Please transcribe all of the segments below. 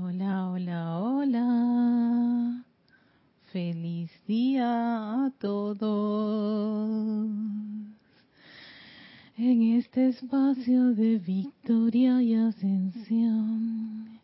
Hola, hola, hola. Feliz día a todos. En este espacio de victoria y ascensión.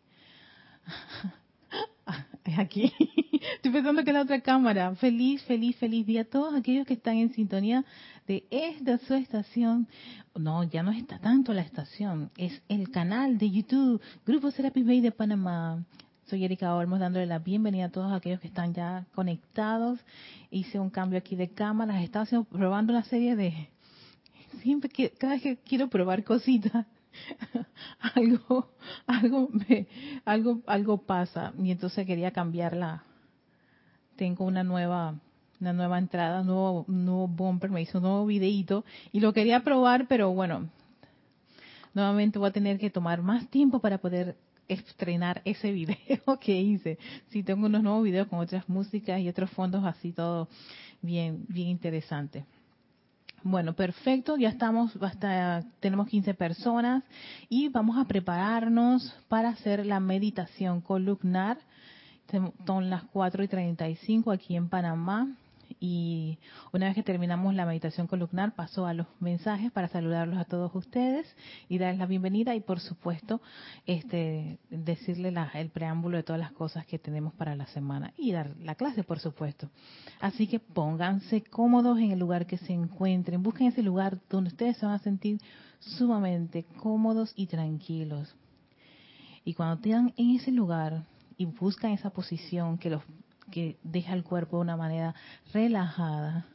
Aquí. Estoy pensando que la otra cámara. Feliz, feliz, feliz día a todos aquellos que están en sintonía de esta su estación. No, ya no está tanto la estación. Es el canal de YouTube Grupo Serapis Bay de Panamá. Soy Erika Olmos dándole la bienvenida a todos aquellos que están ya conectados. Hice un cambio aquí de cámaras. Estaba probando una serie de... Siempre que, cada vez que quiero probar cositas, algo, algo, me, algo, algo pasa y entonces quería cambiarla. Tengo una nueva, una nueva entrada, un nuevo, nuevo bumper, me hizo un nuevo videito y lo quería probar, pero bueno, nuevamente voy a tener que tomar más tiempo para poder estrenar ese video que hice. Sí, tengo unos nuevos videos con otras músicas y otros fondos así todo bien, bien interesante. Bueno, perfecto, ya estamos, basta, tenemos 15 personas y vamos a prepararnos para hacer la meditación columnar. Son las 4 y 35 aquí en Panamá y una vez que terminamos la meditación columnar paso a los mensajes para saludarlos a todos ustedes y darles la bienvenida y por supuesto este decirle el preámbulo de todas las cosas que tenemos para la semana y dar la clase por supuesto. Así que pónganse cómodos en el lugar que se encuentren busquen ese lugar donde ustedes se van a sentir sumamente cómodos y tranquilos. Y cuando tengan en ese lugar y buscan esa posición que los que deja el cuerpo de una manera relajada,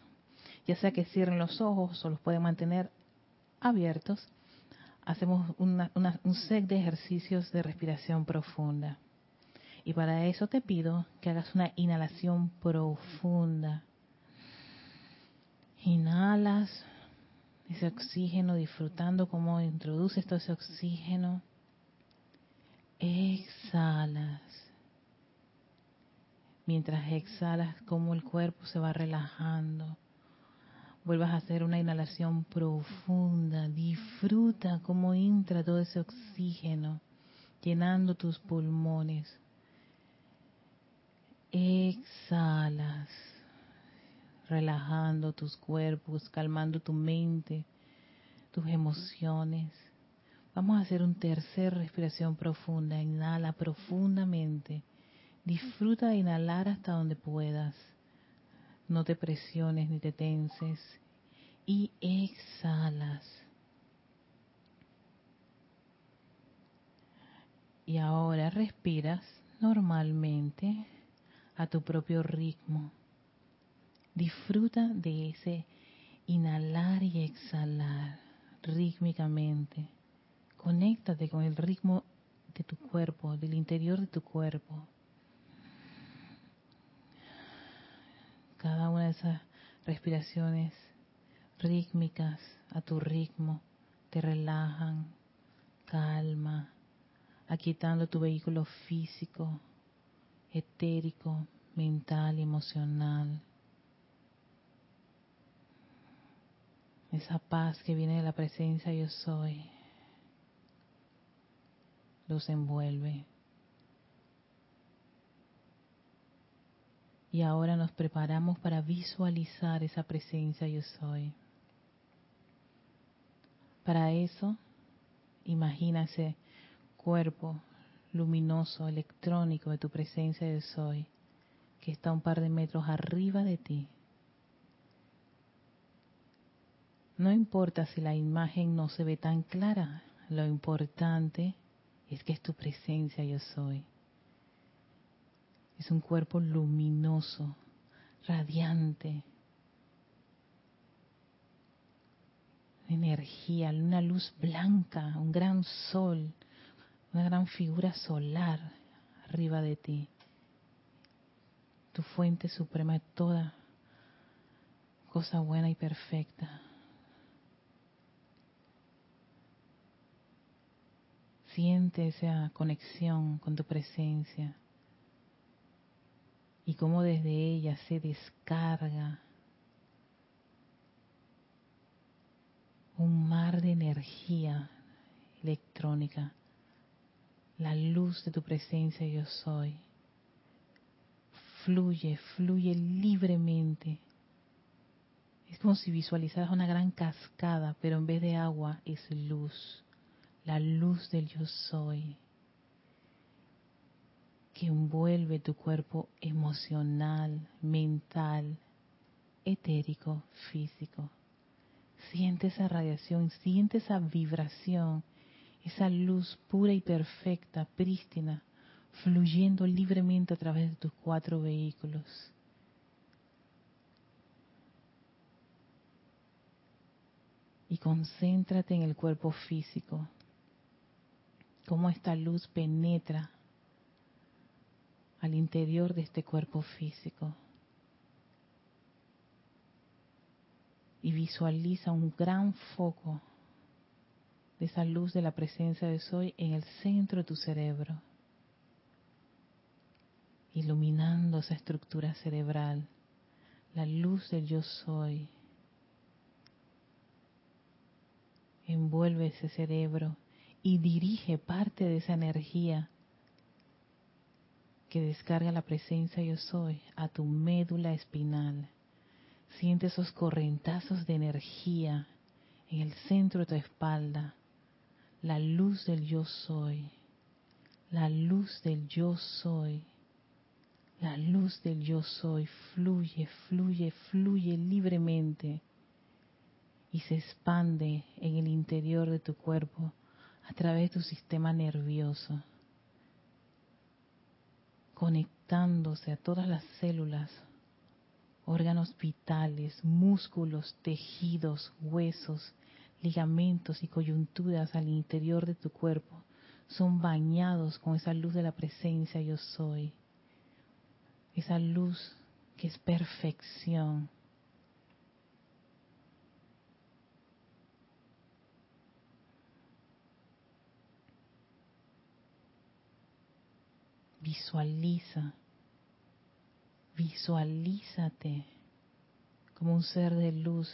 ya sea que cierren los ojos o los pueden mantener abiertos, hacemos un set de ejercicios de respiración profunda. Y para eso te pido que hagas una inhalación profunda. Inhalas ese oxígeno, disfrutando cómo introduces todo ese oxígeno. Exhalas mientras exhalas como el cuerpo se va relajando. Vuelvas a hacer una inhalación profunda. Disfruta cómo entra todo ese oxígeno llenando tus pulmones. Exhalas, relajando tus cuerpos, calmando tu mente, tus emociones. Vamos a hacer un tercer respiración profunda. Inhala profundamente. Disfruta de inhalar hasta donde puedas. No te presiones ni te tenses. Y exhalas. Y ahora respiras normalmente a tu propio ritmo. Disfruta de ese inhalar y exhalar rítmicamente. Conéctate con el ritmo de tu cuerpo, del interior de tu cuerpo. Cada una de esas respiraciones rítmicas a tu ritmo te relajan, calma, aquietando tu vehículo físico, etérico, mental y emocional. Esa paz que viene de la presencia yo soy los envuelve. Y ahora nos preparamos para visualizar esa presencia yo soy. Para eso, imagina ese cuerpo luminoso, electrónico de tu presencia yo soy, que está un par de metros arriba de ti. No importa si la imagen no se ve tan clara, lo importante es que es tu presencia yo soy. Es un cuerpo luminoso, radiante, energía, una luz blanca, un gran sol, una gran figura solar arriba de ti. Tu fuente suprema de toda cosa buena y perfecta. Siente esa conexión con tu presencia y cómo desde ella se descarga un mar de energía electrónica la luz de tu presencia yo soy. Fluye, fluye libremente. Es como si visualizaras una gran cascada, pero en vez de agua es luz, la luz del yo soy, que envuelve tu cuerpo emocional, mental, etérico, físico. Siente esa radiación, siente esa vibración, esa luz pura y perfecta, prístina, fluyendo libremente a través de tus cuatro vehículos. Y concéntrate en el cuerpo físico, cómo esta luz penetra al interior de este cuerpo físico. y visualiza un gran foco de esa luz de la presencia de Soy en el centro de tu cerebro, iluminando esa estructura cerebral, la luz del yo soy. Envuelve ese cerebro y dirige parte de esa energía que descarga la presencia yo soy a tu médula espinal Siente esos correntazos de energía en el centro de tu espalda. La luz del yo soy. La luz del yo soy. La luz del yo soy fluye, fluye, fluye libremente y se expande en el interior de tu cuerpo a través de tu sistema nervioso, conectándose a todas las células órganos vitales, músculos, tejidos, huesos, ligamentos y coyunturas al interior de tu cuerpo son bañados con esa luz de la presencia yo soy. Esa luz que es perfección. Visualiza Visualízate como un ser de luz.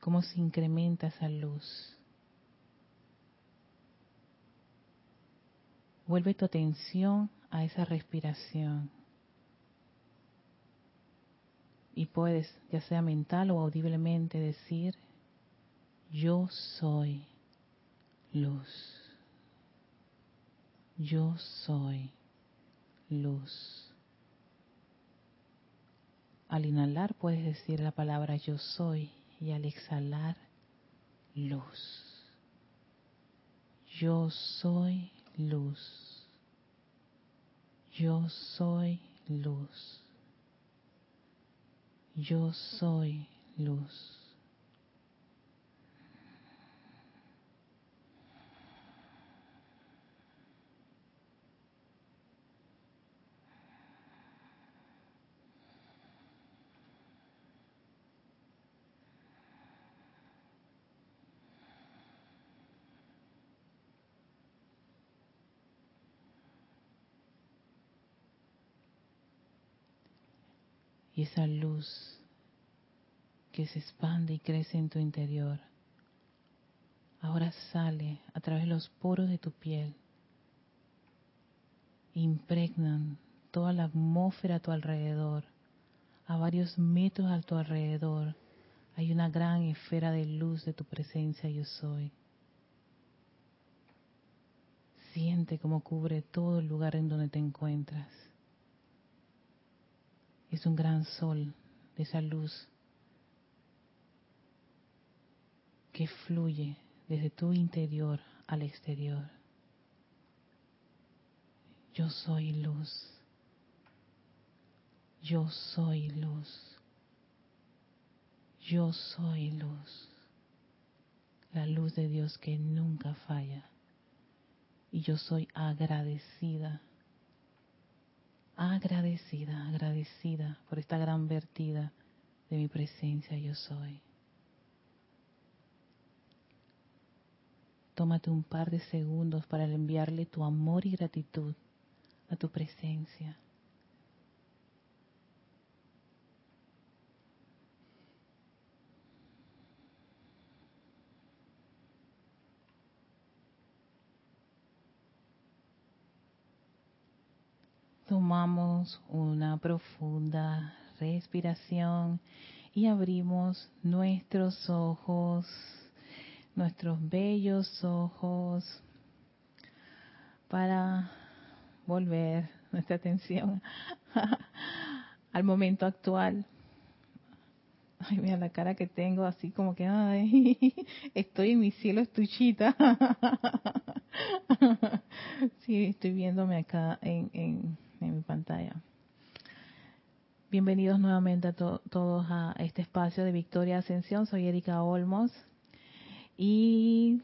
Cómo se incrementa esa luz. Vuelve tu atención a esa respiración. Y puedes, ya sea mental o audiblemente, decir, yo soy luz. Yo soy luz. Al inhalar puedes decir la palabra yo soy y al exhalar luz. Yo soy luz. Yo soy luz. Yo soy luz. Y esa luz que se expande y crece en tu interior, ahora sale a través de los poros de tu piel, impregnan toda la atmósfera a tu alrededor, a varios metros a tu alrededor, hay una gran esfera de luz de tu presencia yo soy. Siente cómo cubre todo el lugar en donde te encuentras es un gran sol de esa luz que fluye desde tu interior al exterior. Yo soy luz. Yo soy luz. Yo soy luz. La luz de Dios que nunca falla. Y yo soy agradecida agradecida, agradecida por esta gran vertida de mi presencia yo soy. Tómate un par de segundos para enviarle tu amor y gratitud a tu presencia. Tomamos una profunda respiración y abrimos nuestros ojos, nuestros bellos ojos, para volver nuestra atención al momento actual. Ay, mira la cara que tengo, así como que, ay, estoy en mi cielo estuchita. sí, estoy viéndome acá en, en, mi pantalla. Bienvenidos nuevamente a todos a este espacio de Victoria Ascensión. Soy Erika Olmos. Y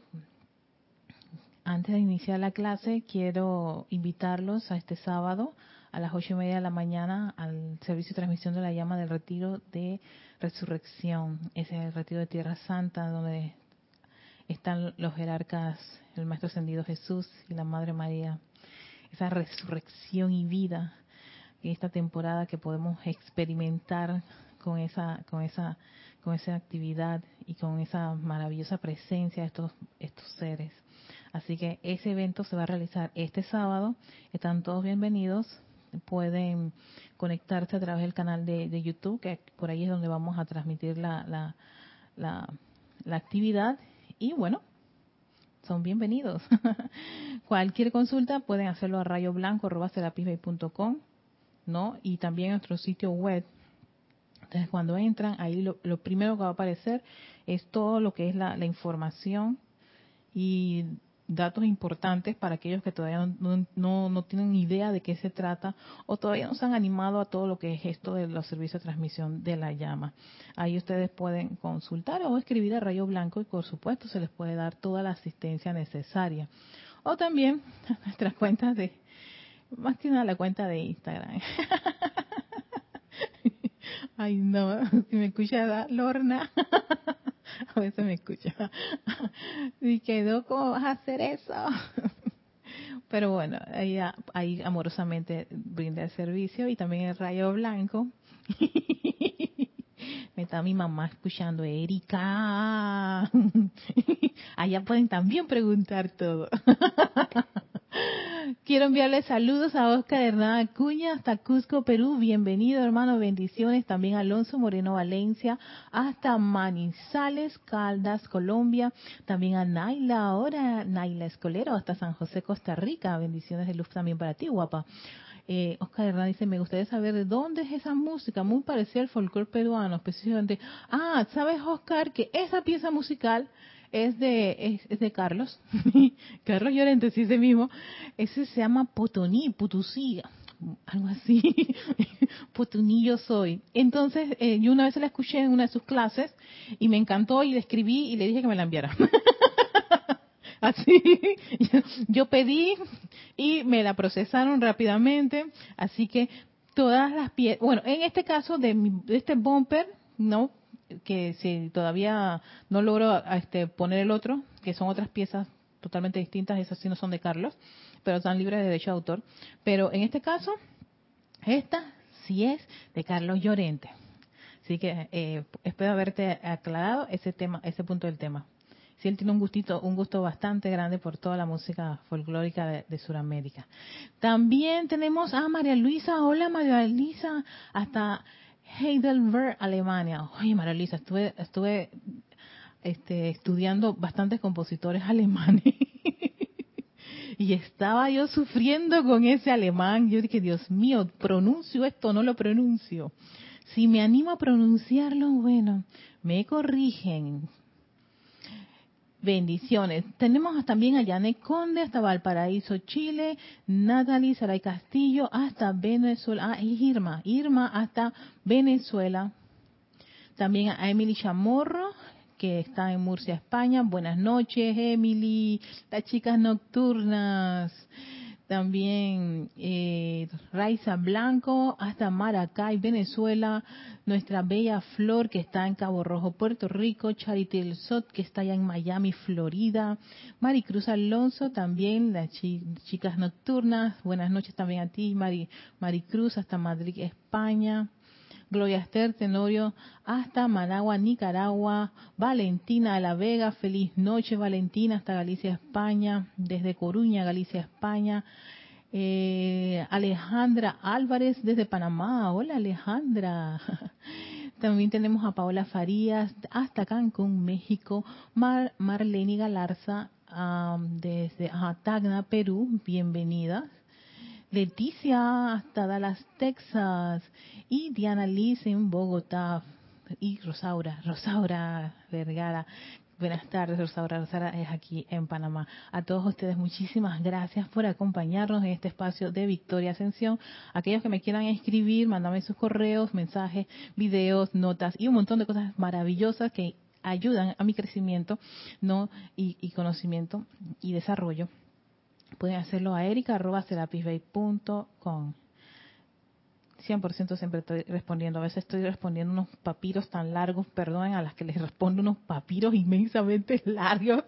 antes de iniciar la clase, quiero invitarlos a este sábado a las ocho y media de la mañana al servicio de transmisión de la llama del retiro de resurrección. Ese es el retiro de Tierra Santa, donde están los jerarcas, el Maestro Ascendido Jesús y la Madre María. Esa resurrección y vida en esta temporada que podemos experimentar con esa, con esa, con esa actividad y con esa maravillosa presencia de estos, estos seres. Así que ese evento se va a realizar este sábado. Están todos bienvenidos. Pueden conectarse a través del canal de, YouTube, que por ahí es donde vamos a transmitir la, la, actividad. Y bueno, son bienvenidos. Cualquier consulta pueden hacerlo a rayoblanco.com, ¿no? Y también nuestro sitio web. Entonces, cuando entran, ahí lo, primero que va a aparecer es todo lo que es la información y datos importantes para aquellos que todavía no, no, tienen idea de qué se trata o todavía no se han animado a todo lo que es esto de los servicios de transmisión de la llama. Ahí ustedes pueden consultar o escribir a Rayo Blanco y por supuesto se les puede dar toda la asistencia necesaria. O también nuestras cuentas de, más que nada la cuenta de Instagram. Ay no, si me escucha Lorna. a veces me escucha. y quedó, ¿cómo vas a hacer eso? Pero bueno, ella ahí amorosamente brinda el servicio y también el rayo blanco. Me está mi mamá escuchando, Erika. Allá pueden también preguntar todo. Quiero enviarle saludos a Oscar Hernán Acuña hasta Cusco, Perú. Bienvenido, hermano. Bendiciones. También a Alonso Moreno Valencia hasta Manizales, Caldas, Colombia. También a Naila, ahora Naila Escolero hasta San José, Costa Rica. Bendiciones de luz también para ti, guapa. Eh, Oscar Hernán dice, me gustaría saber de dónde es esa música, muy parecida al folclore peruano, específicamente. Ah, ¿sabes, Oscar, que esa pieza musical es de, es, de Carlos, Carlos Llorente, sí, ese mismo. Ese se llama Potoní, Putusí, algo así. Potoní yo soy. Entonces, eh, yo una vez la escuché en una de sus clases y me encantó y le escribí y le dije que me la enviara. así, yo pedí y me la procesaron rápidamente, así que todas las piezas, bueno, en este caso de, de este bumper, no que si todavía no logro este, poner el otro, que son otras piezas totalmente distintas, esas sí no son de Carlos, pero están libres de derecho de autor. Pero en este caso, esta sí es de Carlos Llorente. Así que eh, espero haberte aclarado ese tema, ese punto del tema. Sí, él tiene un gustito, un gusto bastante grande por toda la música folclórica de, de Sudamérica. También tenemos a María Luisa. Hola María Luisa, hasta Heidelberg, Alemania. Oye, Maralisa, estuve, estuve este, estudiando bastantes compositores alemanes. y estaba yo sufriendo con ese alemán. Yo dije, Dios mío, pronuncio esto, no lo pronuncio. Si me animo a pronunciarlo, bueno, me corrigen. Bendiciones. Tenemos también a Janet Conde hasta Valparaíso, Chile, Natalie Saray Castillo hasta Venezuela, ah, y Irma, Irma hasta Venezuela. También a Emily Chamorro, que está en Murcia, España. Buenas noches, Emily, las chicas nocturnas también eh, Raiza Blanco, hasta Maracay, Venezuela, nuestra bella Flor que está en Cabo Rojo, Puerto Rico, Charity El Sot que está allá en Miami, Florida, Maricruz Alonso también, las chicas nocturnas, buenas noches también a ti, Mari, Maricruz, hasta Madrid, España, Gloria Esther Tenorio, hasta Managua, Nicaragua, Valentina de la Vega, feliz noche Valentina, hasta Galicia, España, desde Coruña, Galicia, España, Eh, Alejandra Álvarez desde Panamá. Hola Alejandra. También tenemos a Paola Farías hasta Cancún, México. Mar, Marlene Galarza desde Tacna, Perú. Bienvenida. Leticia hasta Dallas, Texas. Y Diana Liz en Bogotá. Y Rosaura, Rosaura Vergara. Buenas tardes, Rosaura. Rosaura es aquí en Panamá. A todos ustedes, muchísimas gracias por acompañarnos en este espacio de Victoria Ascensión. Aquellos que me quieran escribir, mándame sus correos, mensajes, videos, notas y un montón de cosas maravillosas que ayudan a mi crecimiento no y, y conocimiento y desarrollo. Pueden hacerlo a erica.com. 100% siempre estoy respondiendo. A veces estoy respondiendo unos papiros tan largos, perdón, a las que les respondo unos papiros inmensamente largos.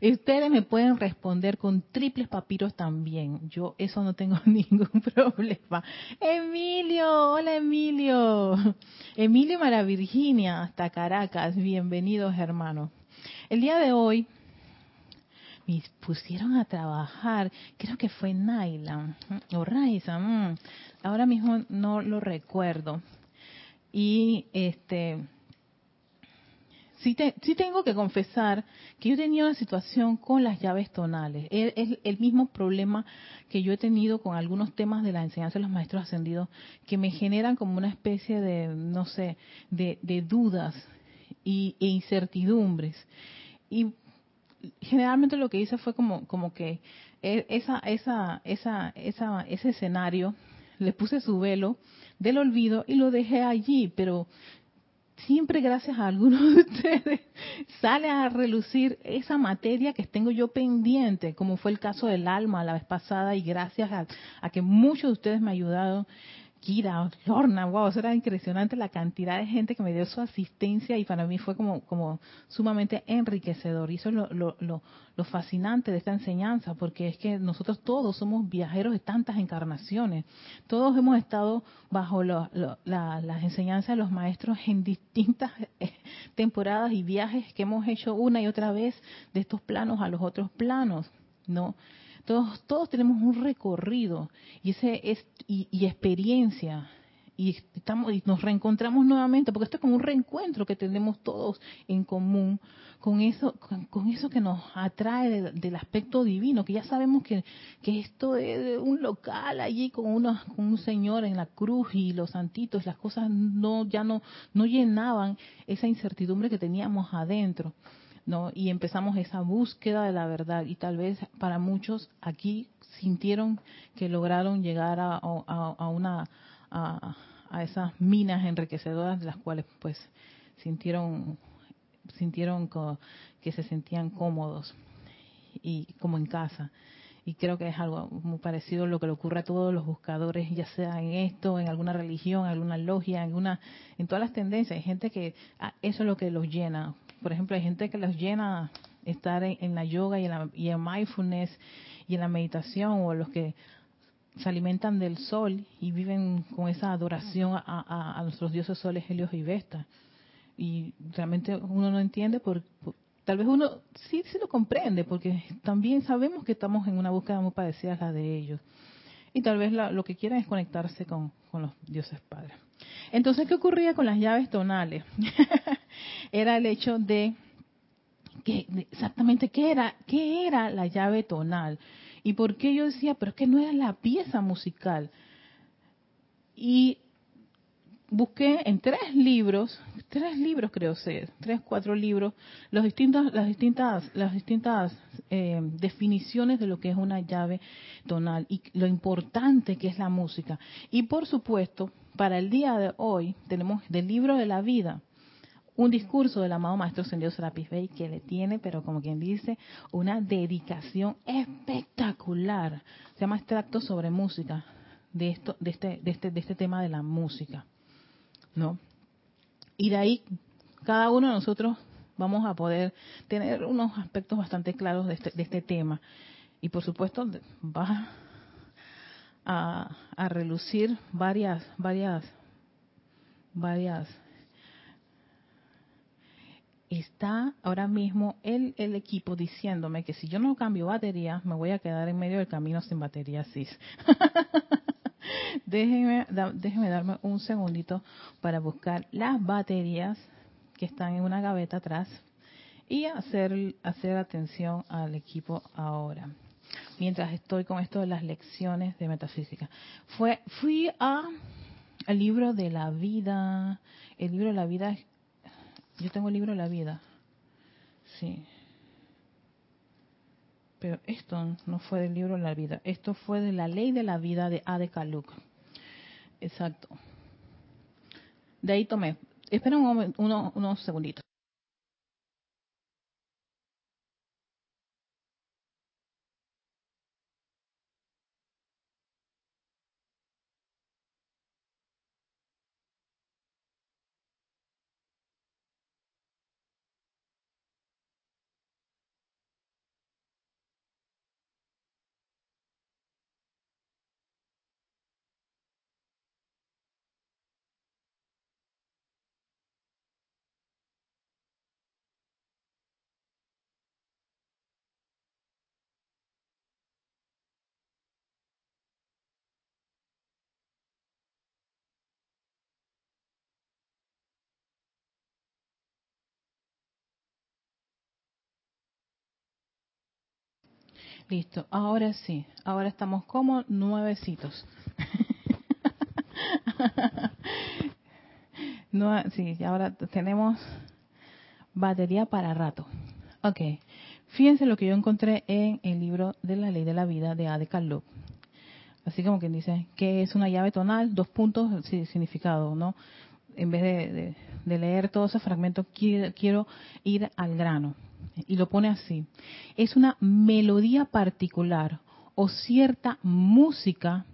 Ustedes me pueden responder con triples papiros también. Yo eso no tengo ningún problema. Emilio, hola Emilio. Emilio Mara Virginia, hasta Caracas. Bienvenidos, hermanos. El día de hoy me pusieron a trabajar, creo que fue Naila o Raiza, ahora mismo no lo recuerdo. Y este sí, sí tengo que confesar que yo tenía una situación con las llaves tonales. Es, el mismo problema que yo he tenido con algunos temas de la enseñanza de los maestros ascendidos que me generan como una especie de, no sé, de, dudas y, e incertidumbres. Y generalmente lo que hice fue como, como que e, esa, esa, esa, esa, ese escenario, le puse su velo del olvido y lo dejé allí, pero siempre gracias a algunos de ustedes sale a relucir esa materia que tengo yo pendiente, como fue el caso del alma la vez pasada y gracias a, a que muchos de ustedes me ayudaron Kira, Lorna, wow, eso era impresionante la cantidad de gente que me dio su asistencia y para mí fue como, como sumamente enriquecedor. Y eso es lo, lo, lo, fascinante de esta enseñanza, porque es que nosotros todos somos viajeros de tantas encarnaciones. Todos hemos estado bajo la, las enseñanzas de los maestros en distintas eh, temporadas y viajes que hemos hecho una y otra vez de estos planos a los otros planos, ¿no? Todos, todos tenemos un recorrido y ese es y, experiencia. Y estamos y nos reencontramos nuevamente porque esto es como un reencuentro que tenemos todos en común con eso con, eso que nos atrae del aspecto divino que ya sabemos que, que esto es un local allí con una con un señor en la cruz y los santitos las cosas no ya no no llenaban esa incertidumbre que teníamos adentro ¿no? Y empezamos esa búsqueda de la verdad y tal vez para muchos aquí sintieron que lograron llegar a, a, una a, esas minas enriquecedoras de las cuales pues sintieron sintieron que, se sentían cómodos y como en casa y creo que es algo muy parecido a lo que le ocurre a todos los buscadores, ya sea en esto, en alguna religión, alguna logia, en en todas las tendencias. Hay gente que ah, eso es lo que los llena, por ejemplo, hay gente que los llena estar en, la yoga y en, la, y en mindfulness y en la meditación, o los que se alimentan del sol y viven con esa adoración a, nuestros dioses soles, Helios y Vesta. Y realmente uno no entiende, por, tal vez uno sí, sí lo comprende, porque también sabemos que estamos en una búsqueda muy parecida a la de ellos. Y tal vez lo que quieren es conectarse con, con los dioses padres. Entonces, ¿qué ocurría con las llaves tonales? era el hecho de que exactamente qué era, qué era la llave tonal y por qué yo decía, pero es que no era la pieza musical. Y busqué en tres libros, tres libros creo ser, tres, cuatro libros, los distintos, las distintas, las distintas eh, definiciones de lo que es una llave tonal y lo importante que es la música. Y por supuesto, para el día de hoy tenemos del libro de la vida un discurso del amado Maestro Sendido Serapis Bey que le tiene, pero como quien dice, una dedicación espectacular. Se llama Extracto sobre Música, de, esto, de, este, de, este, de este tema de la música. ¿No? Y de ahí, cada uno de nosotros vamos a poder tener unos aspectos bastante claros de este, de este tema. Y por supuesto, va a, a relucir varias, varias, varias está ahora mismo el, el equipo diciéndome que si yo no cambio batería, me voy a quedar en medio del camino sin batería déjenme, déjenme darme un segundito para buscar las baterías que están en una gaveta atrás y hacer, hacer atención al equipo ahora. Mientras estoy con esto de las lecciones de metafísica. Fue, fui a el libro de la vida, el libro de la vida, yo tengo el libro de la vida, sí. Pero esto no fue del libro de la vida, esto fue de la ley de la vida de Ade Kaluk. Exacto. De ahí tomé. Espera un unos segunditos. Listo, ahora sí, ahora estamos como nuevecitos. no, sí, ahora tenemos batería para rato. Ok, fíjense lo que yo encontré en el libro de la ley de la vida de Ade Carlo. Así como quien dice que es una llave tonal, dos puntos, sí, significado, ¿no? En vez de, de leer todo ese fragmento, quiero ir al grano y lo pone así, es una melodía particular o cierta música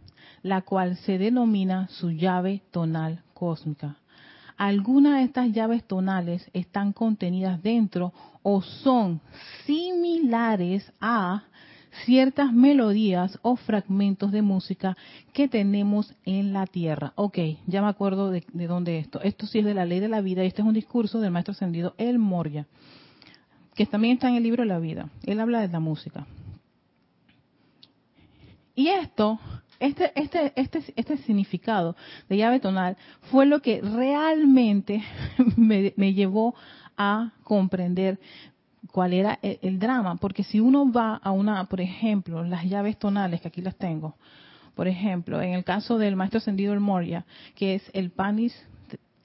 la cual se denomina su llave tonal cósmica. Algunas de estas llaves tonales están contenidas dentro o son similares a ciertas melodías o fragmentos de música que tenemos en la Tierra. Ok, ya me acuerdo de, de dónde esto. Esto sí es de la ley de la vida y este es un discurso del maestro ascendido El Moria que también está en el libro La Vida. Él habla de la música. Y esto, este, este, este, este significado de llave tonal fue lo que realmente me, llevó a comprender cuál era el, el, drama. Porque si uno va a una, por ejemplo, las llaves tonales, que aquí las tengo, por ejemplo, en el caso del maestro ascendido el Moria, que es el Panis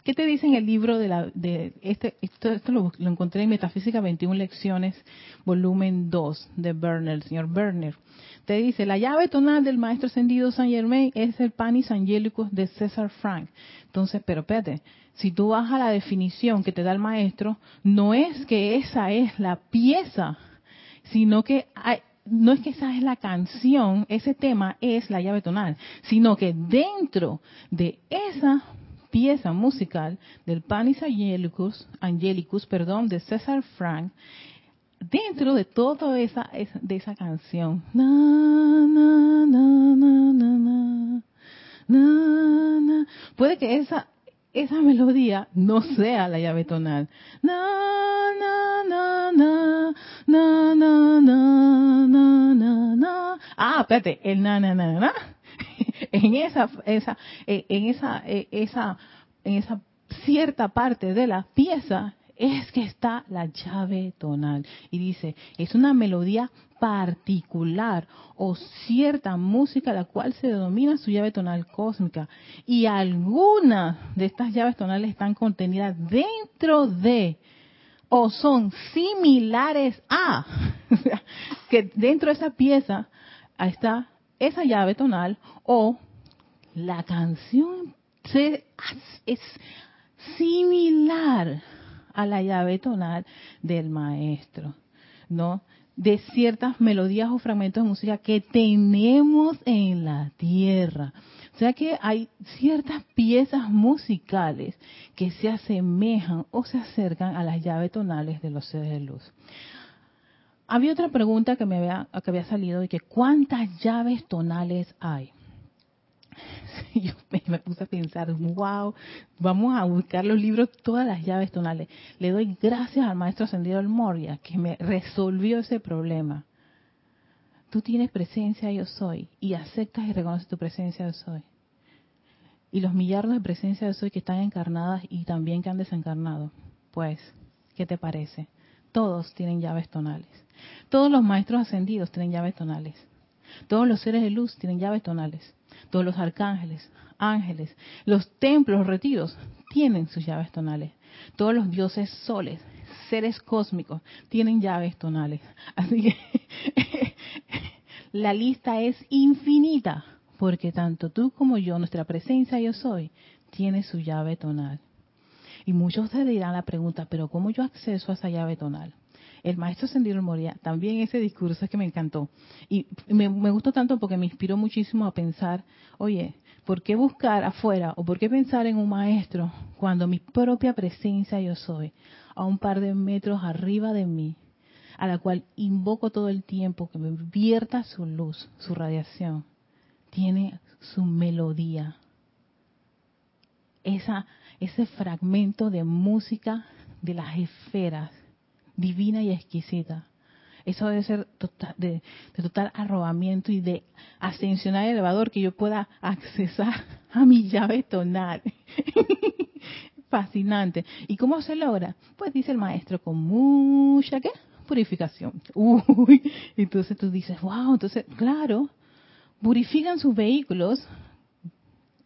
¿Qué te dice en el libro de la de este esto, lo, encontré en Metafísica 21 lecciones, volumen 2 de Berner, el señor Berner. Te dice, la llave tonal del maestro ascendido San Germain es el Panis Angelicus de César Frank. Entonces, pero espérate, si tú vas a la definición que te da el maestro, no es que esa es la pieza, sino que no es que esa es la canción, ese tema es la llave tonal, sino que dentro de esa pieza musical del Panis Angelicus, Angelicus perdón, de César Frank, dentro de toda esa, de esa canción. Puede que esa, esa melodía no sea la llave tonal. Ah, espérate, el na na na na en esa, esa, en esa, eh, esa, en esa cierta parte de la pieza es que está la llave tonal. Y dice, es una melodía particular o cierta música la cual se denomina su llave tonal cósmica. Y algunas de estas llaves tonales están contenidas dentro de o son similares a, que dentro de esa pieza está esa llave tonal o la canción es similar a la llave tonal del maestro, ¿no? De ciertas melodías o fragmentos de música que tenemos en la tierra. O sea que hay ciertas piezas musicales que se asemejan o se acercan a las llaves tonales de los seres de luz. Había otra pregunta que me había, que había salido de que ¿cuántas llaves tonales hay? yo me, puse a pensar, wow, vamos a buscar los libros, todas las llaves tonales. Le doy gracias al maestro ascendido del Moria que me resolvió ese problema. Tú tienes presencia, yo soy, y aceptas y reconoces tu presencia, yo soy. Y los millardos de presencia, yo soy que están encarnadas y también que han desencarnado. Pues, ¿qué te parece? Todos tienen llaves tonales. Todos los maestros ascendidos tienen llaves tonales. Todos los seres de luz tienen llaves tonales. Todos los arcángeles, ángeles, los templos, retiros, tienen sus llaves tonales. Todos los dioses soles, seres cósmicos, tienen llaves tonales. Así que la lista es infinita, porque tanto tú como yo, nuestra presencia yo soy, tiene su llave tonal. Y muchos se dirán la pregunta, pero ¿cómo yo acceso a esa llave tonal? el maestro Sendido Moria, también ese discurso es que me encantó. Y me, gustó tanto porque me inspiró muchísimo a pensar, oye, ¿por qué buscar afuera o por qué pensar en un maestro cuando mi propia presencia yo soy, a un par de metros arriba de mí, a la cual invoco todo el tiempo que me vierta su luz, su radiación, tiene su melodía? Esa, ese fragmento de música de las esferas divina y exquisita. Eso debe ser tota-, de, total arrobamiento y de ascensionar el elevador que yo pueda accesar a mi llave tonal. Fascinante. ¿Y cómo se logra? Pues dice el maestro, con mucha ¿qué? purificación. Uy, entonces tú dices, wow, entonces, claro, purifican sus vehículos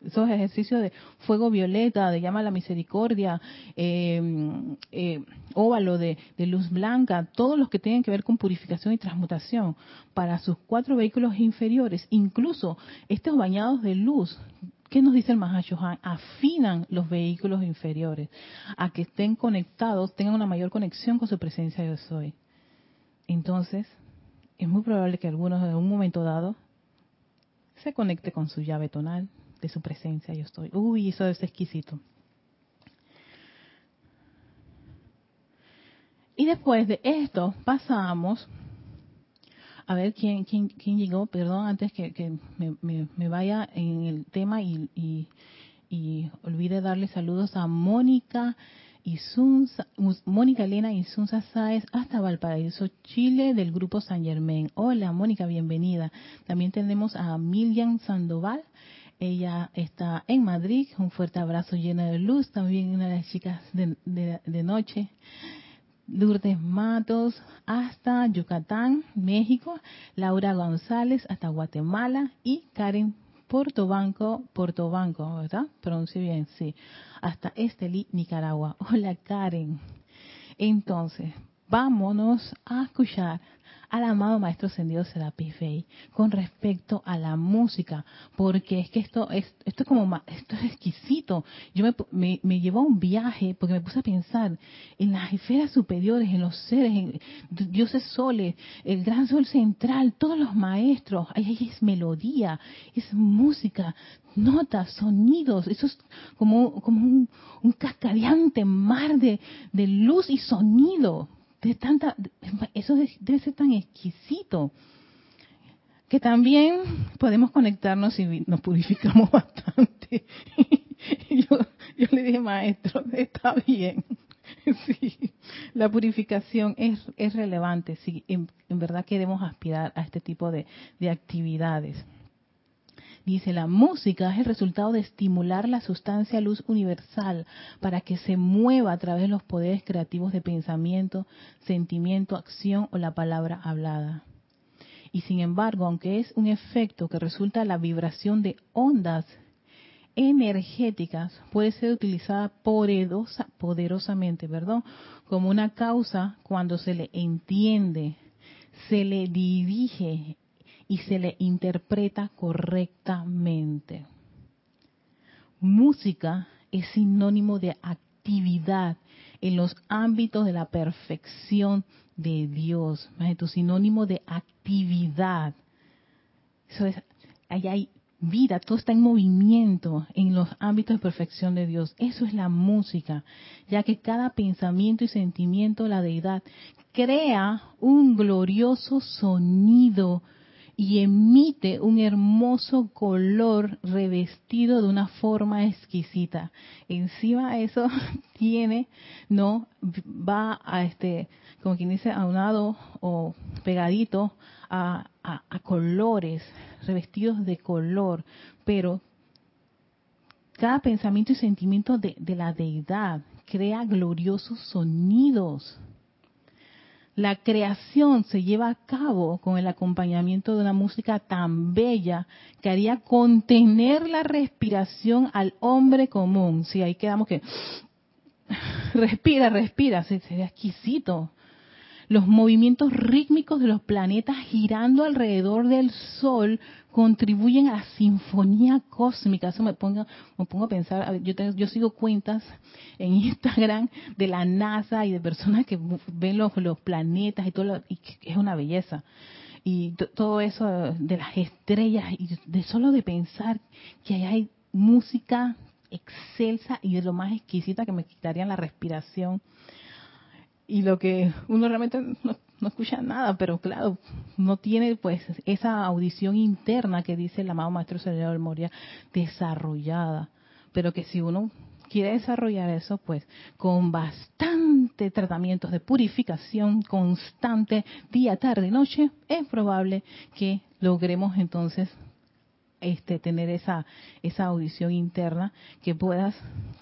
esos ejercicios de fuego violeta, de llama a la misericordia, em, eh, óvalo de, luz blanca, todos los que tienen que ver con purificación y transmutación para sus cuatro vehículos inferiores, incluso estos bañados de luz. ¿Qué nos dice el Mahashohan? Afinan los vehículos inferiores a que estén conectados, tengan una mayor conexión con su presencia yo soy. Entonces, es muy probable que algunos en un momento dado se conecte con su llave tonal, de su presencia yo estoy. Uy, eso es exquisito. Y después de esto pasamos, a ver quién, quién, quién llegó, perdón, antes que, me, vaya en el tema y, y, olvide darle saludos a Mónica y Mónica Elena y Sunza Sáez hasta Valparaíso, Chile, del grupo San Germán. Hola, Mónica, bienvenida. También tenemos a Milian Sandoval ella está en Madrid. Un fuerte abrazo lleno de luz. También una de las chicas de, noche. Lourdes Matos hasta Yucatán, México. Laura González hasta Guatemala. Y Karen Portobanco, Portobanco, ¿verdad? Pronuncio bien, sí. Hasta Estelí, Nicaragua. Hola Karen. Entonces, vámonos a escuchar al amado Maestro Ascendido Serapis Bey con respecto a la música, porque es que esto es, esto es como, esto es exquisito. Yo me, me, llevó a un viaje porque me puse a pensar en las esferas superiores, en los seres, en dioses soles, el gran sol central, todos los maestros, ahí es melodía, es música, notas, sonidos, eso es como, como un, un cascadeante mar de, de luz y sonido de tanta, eso debe ser tan exquisito que también podemos conectarnos y nos purificamos bastante. yo, yo le dije, maestro, está bien. Sí, la purificación es, es relevante si en, verdad queremos aspirar a este tipo de, de actividades. Dice, la música es el resultado de estimular la sustancia luz universal para que se mueva a través de los poderes creativos de pensamiento, sentimiento, acción o la palabra hablada. Y sin embargo, aunque es un efecto que resulta de la vibración de ondas energéticas, puede ser utilizada poderosa, poderosamente, perdón, como una causa cuando se le entiende, se le dirige y se le interpreta correctamente. Música es sinónimo de actividad en los ámbitos de la perfección de Dios. Tu sinónimo de actividad. Eso hay vida, todo está en movimiento en los ámbitos de perfección de Dios. Eso es la música, ya que cada pensamiento y sentimiento de la deidad crea un glorioso sonido y emite un hermoso color revestido de una forma exquisita. Encima eso tiene, no, va a este, como quien dice, aunado o pegadito a, a colores, revestidos de color, pero cada pensamiento y sentimiento de, de la deidad crea gloriosos sonidos. La creación se lleva a cabo con el acompañamiento de una música tan bella que haría contener la respiración al hombre común. Si ahí quedamos que respira, respira, sería exquisito los movimientos rítmicos de los planetas girando alrededor del Sol contribuyen a la sinfonía cósmica. Eso me pongo, me pongo a pensar, yo, yo sigo cuentas en Instagram de la NASA y de personas que ven los, planetas y todo, y es una belleza. Y todo eso de las estrellas, y de solo de pensar que hay música excelsa y de lo más exquisita que me quitarían la respiración y lo que uno realmente no, escucha nada, pero claro, no tiene pues esa audición interna que dice el amado Maestro Señor Moria desarrollada, pero que si uno quiere desarrollar eso, pues con bastante tratamientos de purificación constante, día, tarde noche, es probable que logremos entonces este, tener esa, esa audición interna, que puedas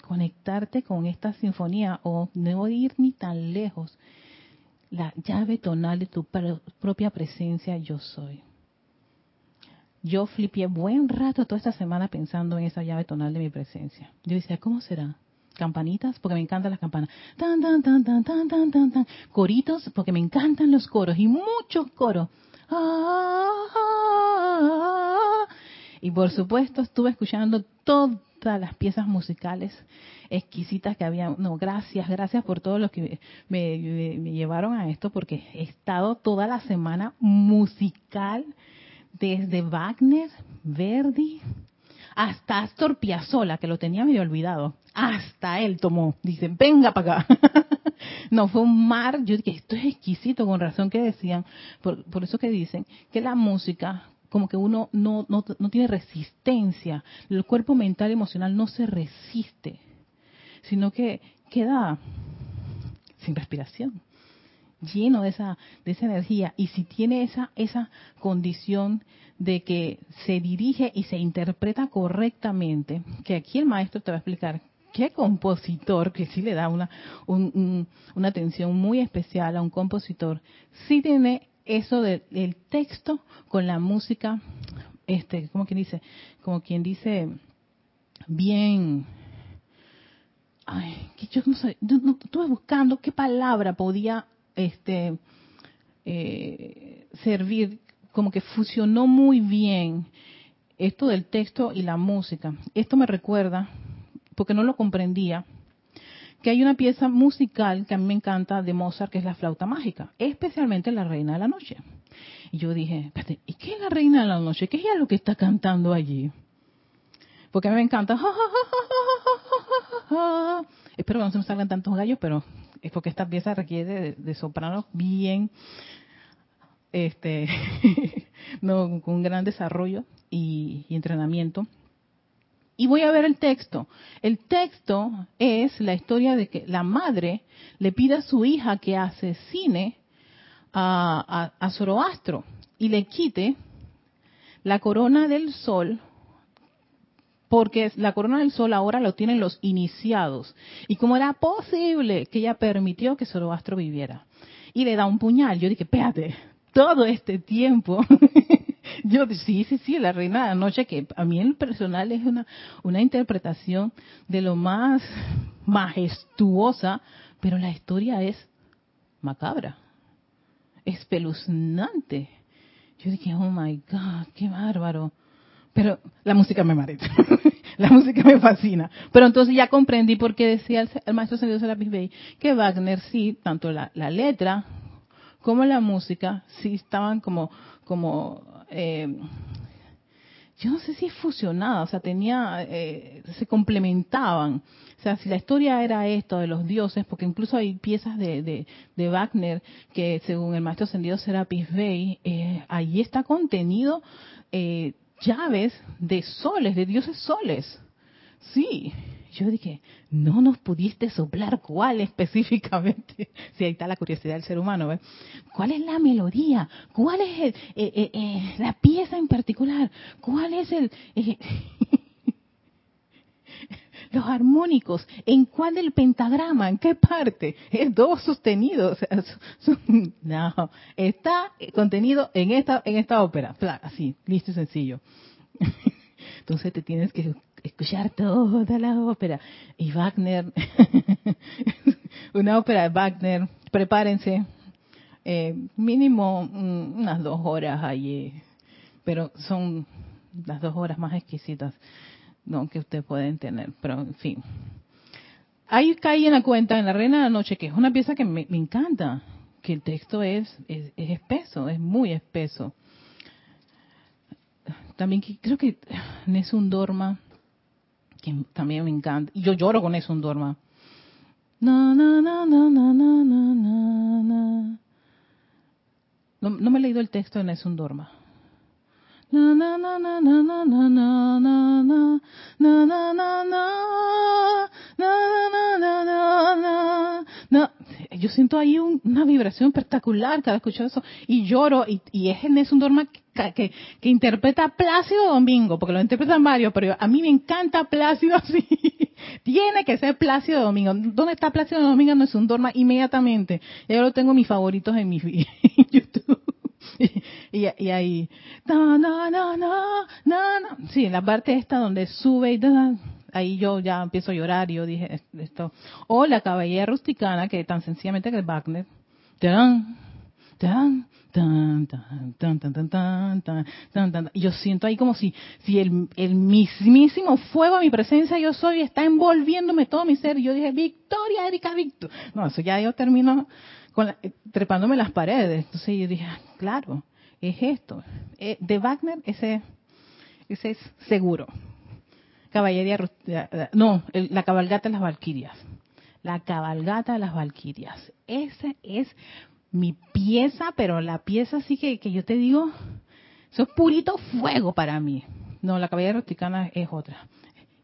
conectarte con esta sinfonía o no ir ni tan lejos. La llave tonal de tu propia presencia yo soy. Yo flipé buen rato toda esta semana pensando en esa llave tonal de mi presencia. Yo decía, ¿cómo será? campanitas porque me encantan las campanas. Tan tan tan tan tan tan tan tan. Coritos porque me encantan los coros y muchos coros. Ah, ah, y por supuesto estuve escuchando todas las piezas musicales exquisitas que había. No, gracias, gracias por todo lo que me, llevaron a esto, porque he estado toda la semana musical, desde Wagner, Verdi, hasta Astor Piazzolla, que lo tenía medio olvidado. Hasta él tomó. Dicen, venga para acá. no, fue un mar. Yo dije, esto es exquisito, con razón que decían. Por, por eso que dicen que la música como que uno no, no, no tiene resistencia, el cuerpo mental y emocional no se resiste, sino que queda sin respiración, lleno de esa, de esa energía. Y si tiene esa, esa condición de que se dirige y se interpreta correctamente, que aquí el maestro te va a explicar qué compositor, que sí le da una, una atención muy especial a un compositor, sí tiene eso del texto con la música, este, como quien dice, como quien dice, bien, ay, que yo no sé, yo no, estuve buscando qué palabra podía, este, eh, servir, como que fusionó muy bien esto del texto y la música. Esto me recuerda, porque no lo comprendía, que hay una pieza musical que a mí me encanta de Mozart, que es la flauta mágica, especialmente la Reina de la Noche. Y yo dije, ¿y qué es la Reina de la Noche? ¿Qué es lo que está cantando allí? Porque a mí me encanta. Espero que no se me salgan tantos gallos, pero es porque esta pieza requiere de, sopranos bien, este, no, con un gran desarrollo y entrenamiento. Y voy a ver el texto. El texto es la historia de que la madre le pide a su hija que asesine a, a, Zoroastro y le quite la corona del sol porque la corona del sol ahora lo tienen los iniciados. Y cómo era posible que ella permitió que Zoroastro viviera. Y le da un puñal. Yo dije, espérate, todo este tiempo Yo sí, sí, sí, la Reina de la Noche, que a mí en personal es una, una interpretación de lo más majestuosa, pero la historia es macabra, espeluznante. Yo dije, oh my God, qué bárbaro. Pero la música me marea, la música me fascina. Pero entonces ya comprendí por qué decía el, maestro Sergio Serapis Bey que Wagner sí, tanto la, la letra como la música, sí estaban como, como eh, yo no sé si es fusionada, o sea, tenía, eh, se complementaban. O sea, si la historia era esto de los dioses, porque incluso hay piezas de, de, Wagner que según el maestro ascendido Serapis Bey, eh, ahí está contenido eh, llaves de soles, de dioses soles. Sí, yo dije, no nos pudiste soplar cuál específicamente. Si ahí está la curiosidad del ser humano, ¿ves? ¿Cuál es la melodía? ¿Cuál es el, eh, eh, eh, la pieza en particular? ¿Cuál es el... los armónicos, ¿en cuál del pentagrama? ¿En qué parte? Es dos sostenidos. no, está contenido en esta, en esta ópera. Así, listo y sencillo. Entonces te tienes que escuchar toda la ópera. Y Wagner, una ópera de Wagner, prepárense, eh, mínimo mm, unas dos horas allí, pero son las dos horas más exquisitas no que ustedes pueden tener, pero en fin. Ahí caí en la cuenta en La Reina de la Noche, que es una pieza que me, encanta, que el texto es, es, es espeso, es muy espeso también creo que Nessun Dorma, que también me encanta, y yo lloro con Nessun Dorma. No, no, no, no, no, no, no, no. No, no me he leído el texto de Nessun Dorma. No, no, no, no, no, no, no, no, no, no, no, no, no, no, no, no, no. Yo siento ahí una vibración espectacular cada escucho eso y lloro y, y es en Nessun Dorma que, que, interpreta Plácido Domingo, porque lo interpretan varios, pero a mí me encanta Plácido así. Tiene que ser Plácido Domingo. ¿Dónde está Plácido Domingo? No es un dorma inmediatamente. Yo lo tengo mis favoritos en mi YouTube. y, ahí, no, no, no, no, no. Sí, en la parte esta donde sube y ahí yo ya empiezo a llorar y yo dije esto. O la caballera rusticana, que tan sencillamente que el Wagner. Tan, tan, tan, tan, tan, tan, tan, tan, tan, Y yo siento ahí como si, si el, mismísimo fuego mi presencia yo soy está envolviéndome todo mi ser. Y yo dije, Victoria, Erika, Victor. No, eso ya yo termino con trepándome las paredes. Entonces yo dije, claro, es esto. de Wagner, ese, ese es seguro. Caballería, no, la cabalgata de las Valquirias. La cabalgata de las Valquirias. Ese es mi pieza, pero la pieza sí que, yo te digo, eso es purito fuego para mí. No, la caballera rusticana es otra.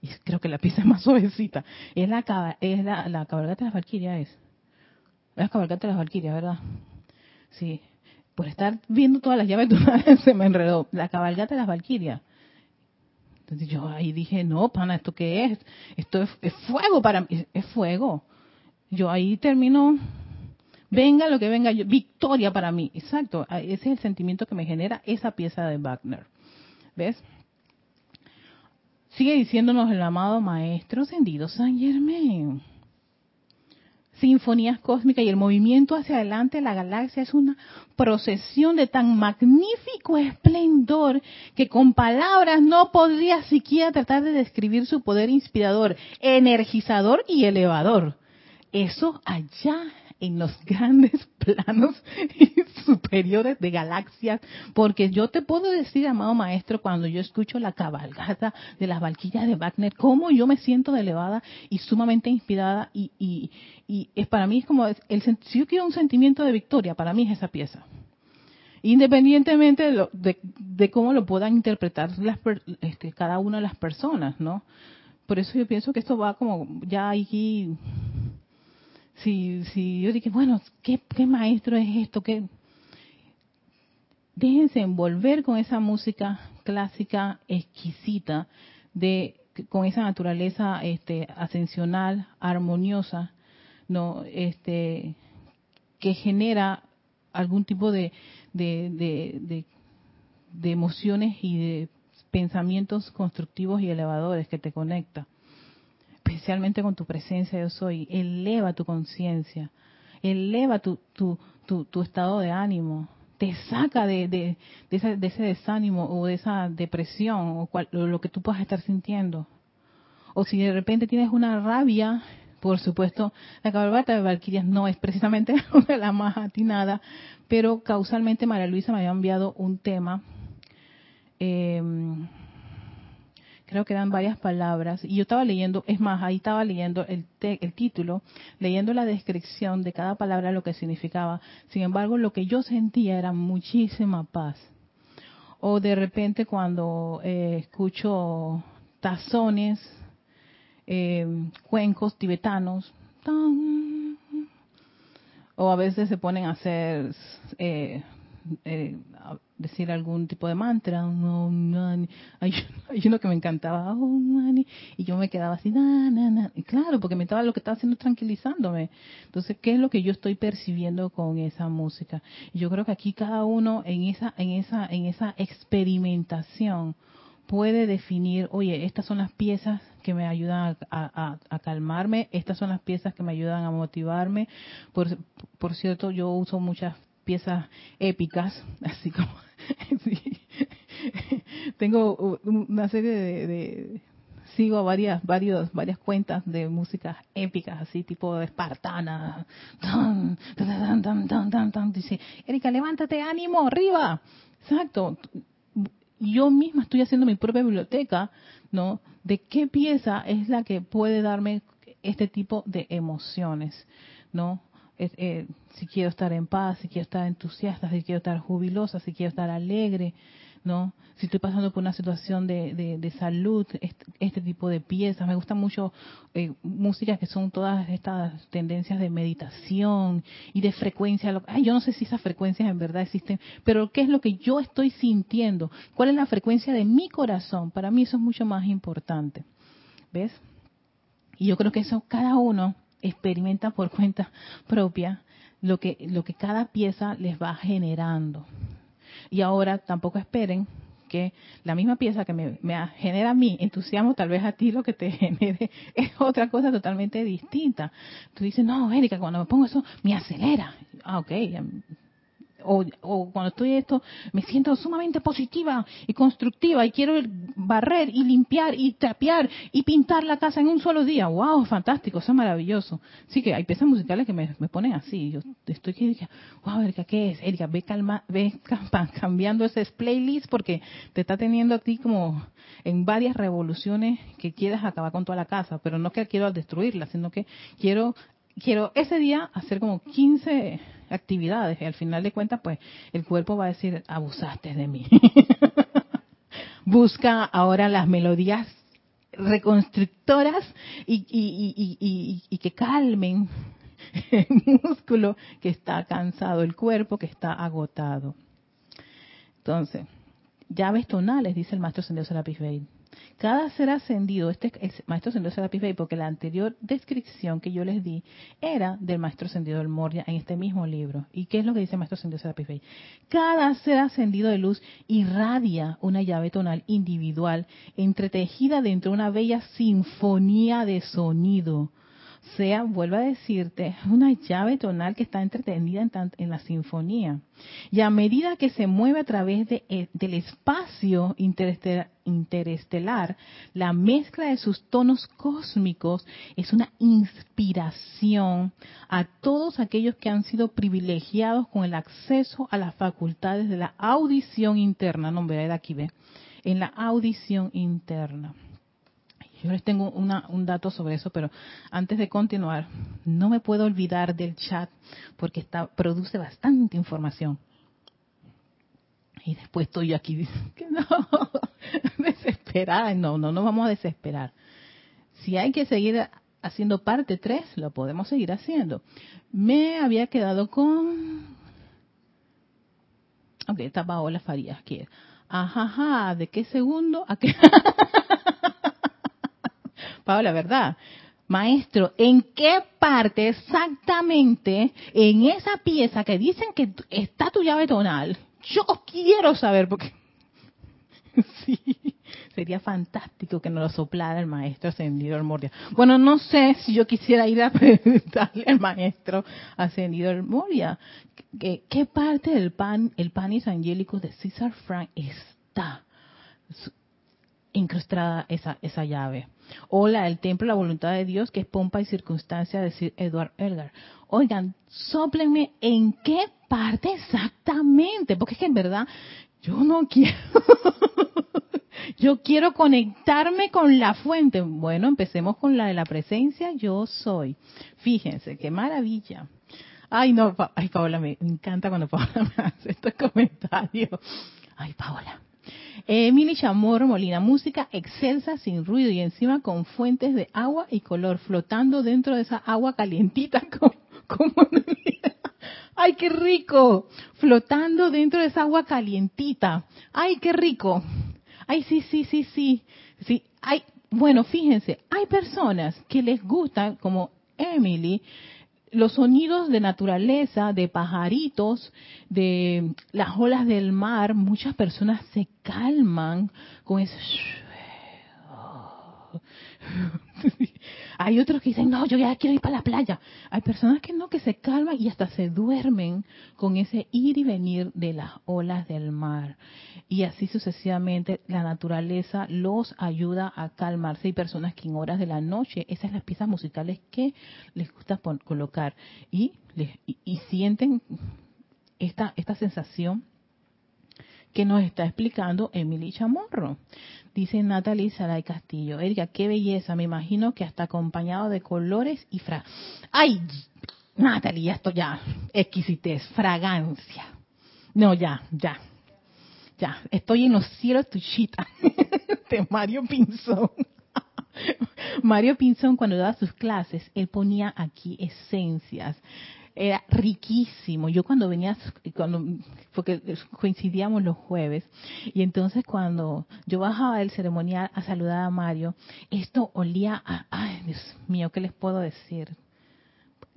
Y creo que la pieza es más suavecita. Es la cabalgata de las Valquirias, es. La cabalgata de las Valquirias, ¿verdad? Sí. Por estar viendo todas las llaves, se me enredó. La cabalgata de las Valquirias. Entonces yo ahí dije, no, pana, ¿esto qué es? Esto es, fuego para mí, es fuego. Yo ahí termino Venga lo que venga, yo, victoria para mí. Exacto, ese es el sentimiento que me genera esa pieza de Wagner. ¿Ves? Sigue diciéndonos el amado Maestro Ascendido San Germain. Sinfonías cósmicas y el movimiento hacia adelante de la galaxia es una procesión de tan magnífico esplendor que con palabras no podría siquiera tratar de describir su poder inspirador, energizador y elevador. Eso allá en los grandes planos superiores de galaxias, porque yo te puedo decir, amado maestro, cuando yo escucho la cabalgata de las Valquillas de Wagner, cómo yo me siento elevada y sumamente inspirada y, y, y es para mí es como, el, si yo quiero un sentimiento de victoria, para mí es esa pieza independientemente de, lo, de, cómo lo puedan interpretar las, este, cada una de las personas, ¿no? Por eso yo pienso que esto va como ya aquí si, si yo dije, bueno, ¿qué, ¿qué maestro es esto? ¿Qué? Déjense envolver con esa música clásica exquisita, de, con esa naturaleza este, ascensional, armoniosa, no, este, que genera algún tipo de, de, de, de emociones y de pensamientos constructivos y elevadores que te conecta especialmente con tu presencia yo soy, eleva tu conciencia, eleva tu, tu, tu, estado de ánimo, te saca de, de, ese, desánimo o de esa depresión o, lo que tú puedas estar sintiendo. O si de repente tienes una rabia, por supuesto, la cabalgata de Valquirias no es precisamente de las más atinadas, pero causalmente María Luisa me había enviado un tema. Eh, creo que eran varias palabras, y yo estaba leyendo, es más, ahí estaba leyendo el, el título, leyendo la descripción de cada palabra, lo que significaba. Sin embargo, lo que yo sentía era muchísima paz. O de repente cuando eh, escucho tazones, eh, cuencos tibetanos, o a veces se ponen a hacer eh, eh, decir algún tipo de mantra, hay, uno que me encantaba, oh, y yo me quedaba así, y claro, porque me estaba lo que estaba haciendo tranquilizándome. Entonces, ¿qué es lo que yo estoy percibiendo con esa música? yo creo que aquí cada uno en esa, en esa, en esa experimentación puede definir, oye, estas son las piezas que me ayudan a, calmarme, estas son las piezas que me ayudan a motivarme. Por cierto, yo uso muchas piezas épicas, así como tengo una serie de, sigo varias varios varias cuentas de músicas épicas así tipo espartana. Dice Erika levántate ánimo arriba exacto. Yo misma estoy haciendo mi propia biblioteca no de qué pieza es la que puede darme este tipo de emociones no eh, si quiero estar en paz, si quiero estar entusiasta, si quiero estar jubilosa, si quiero estar alegre, ¿no? Si estoy pasando por una situación de, de, salud, este, tipo de piezas. Me gusta mucho eh, músicas que son todas estas tendencias de meditación y de frecuencia. Ay, yo no sé si esas frecuencias en verdad existen, pero ¿qué es lo que yo estoy sintiendo? ¿Cuál es la frecuencia de mi corazón? Para mí eso es mucho más importante. ¿Ves? Y yo creo que eso cada uno experimenta por cuenta propia lo que, lo que cada pieza les va generando. Y ahora tampoco esperen que la misma pieza que me, genera a mí entusiasmo, tal vez a ti lo que te genere es otra cosa totalmente distinta. Tú dices, no, Erika, cuando me pongo eso, me acelera. Ah, ok, o, cuando estoy esto, me siento sumamente positiva y constructiva y quiero barrer y limpiar y trapear y pintar la casa en un solo día. ¡Wow! Fantástico, eso es maravilloso. Sí que hay piezas musicales que me, ponen así. Yo estoy que dije, wow, Erika, ¿qué es? Erika, ve, calma, ve cambiando ese playlist porque te está teniendo a ti como en varias revoluciones que quieres acabar con toda la casa, pero no que quiero destruirla, sino que quiero quiero ese día hacer como 15 actividades y al final de cuentas pues el cuerpo va a decir abusaste de mí. Busca ahora las melodías reconstructoras y, y, que calmen el músculo que está cansado, el cuerpo que está agotado. Entonces, llaves tonales, dice el maestro Senderos Serapis Bey cada ser ascendido, este es maestro ascendido Serapis porque la anterior descripción que yo les di era del maestro ascendido del Moria en este mismo libro. ¿Y qué es lo que dice el maestro ascendido Serapis? Cada ser ascendido de luz irradia una llave tonal individual entretejida dentro de una bella sinfonía de sonido sea, vuelvo a decirte, una llave tonal que está entretenida en, la sinfonía. Y a medida que se mueve a través eh, del espacio interestelar, la mezcla de sus tonos cósmicos es una inspiración a todos aquellos que han sido privilegiados con el acceso a las facultades de la audición interna. No, de aquí ve, en la audición interna. Yo les tengo un dato sobre eso, pero antes de continuar, no me puedo olvidar del chat porque está, produce bastante información. Y después estoy aquí, que no, desesperada. No, no, no vamos a desesperar. Si hay que seguir haciendo parte 3, lo podemos seguir haciendo. Me había quedado con... Ok, está Paola Farías. ¿Qué? Ajá, ¿de qué segundo? ¿A qué? la ¿verdad? Maestro, ¿en qué parte exactamente en esa pieza que dicen que está tu llave tonal? Yo quiero saber porque sí, sería fantástico que nos lo soplara el maestro ascendido el Moria. Bueno, no sé si yo quisiera ir a preguntarle al maestro ascendido el Moria ¿qué, qué parte del pan, el panis angélico de César Frank está incrustada esa, esa llave? o la del templo la voluntad de Dios, que es pompa y circunstancia, decir Edward Elgar. Oigan, soplenme en qué parte exactamente, porque es que en verdad yo no quiero, Yo quiero conectarme con la fuente. Bueno, empecemos con la de la presencia. Yo soy. Fíjense, qué maravilla. Ay, no, ay, Paola, me encanta cuando Paola me hace estos comentarios. Ay, Paola. Emily Chamorro Molina, música excelsa, sin ruido y encima con fuentes de agua y color, flotando dentro de esa agua calientita como, como ¡Ay, qué rico! Flotando dentro de esa agua calientita. ¡Ay, qué rico! ¡Ay, sí, sí, sí, sí! sí hay, bueno, fíjense, hay personas que les gustan, como Emily, los sonidos de naturaleza, de pajaritos, de las olas del mar, muchas personas se calman con ese Hay otros que dicen, no, yo ya quiero ir para la playa. Hay personas que no, que se calman y hasta se duermen con ese ir y venir de las olas del mar. Y así sucesivamente la naturaleza los ayuda a calmarse. Hay personas que en horas de la noche, esas son las piezas musicales que les gusta colocar y, y sienten esta, esta sensación que nos está explicando Emily Chamorro. Dice Natalie Saray Castillo. Erika, qué belleza. Me imagino que hasta acompañado de colores y fra... ¡Ay! Natalie, ya esto ya. Exquisitez, fragancia. No, ya, ya. Ya, estoy en los cielos tuchita de Mario Pinzón. Mario Pinzón cuando daba sus clases, él ponía aquí esencias era riquísimo. Yo cuando venía, cuando, porque coincidíamos los jueves, y entonces cuando yo bajaba del ceremonial a saludar a Mario, esto olía a, ay Dios mío, ¿qué les puedo decir?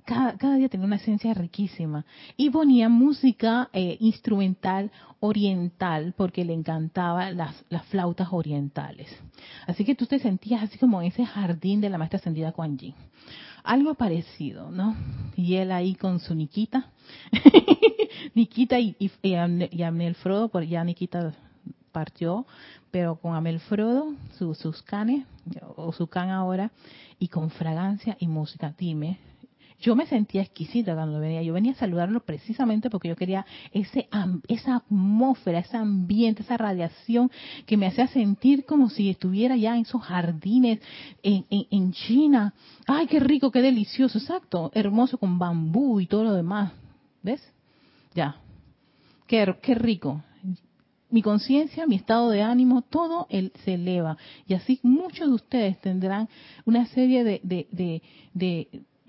Cada, cada, día tenía una esencia riquísima. Y ponía música eh, instrumental oriental porque le encantaba las, flautas orientales. Así que tú te sentías así como en ese jardín de la maestra ascendida Kuan Yin algo parecido, ¿no? Y él ahí con su Nikita, Nikita y, y, y, Amel Frodo, porque ya Nikita partió, pero con Amel Frodo, sus canes, o su can ahora, y con fragancia y música. Dime, yo me sentía exquisita cuando venía. Yo venía a saludarlo precisamente porque yo quería ese esa atmósfera, ese ambiente, esa radiación que me hacía sentir como si estuviera ya en esos jardines en, en, China. Ay, qué rico, qué delicioso, exacto, hermoso con bambú y todo lo demás. ¿Ves? Ya. Qué, rico mi conciencia, mi estado de ánimo, todo él se eleva. Y así muchos de ustedes tendrán una serie de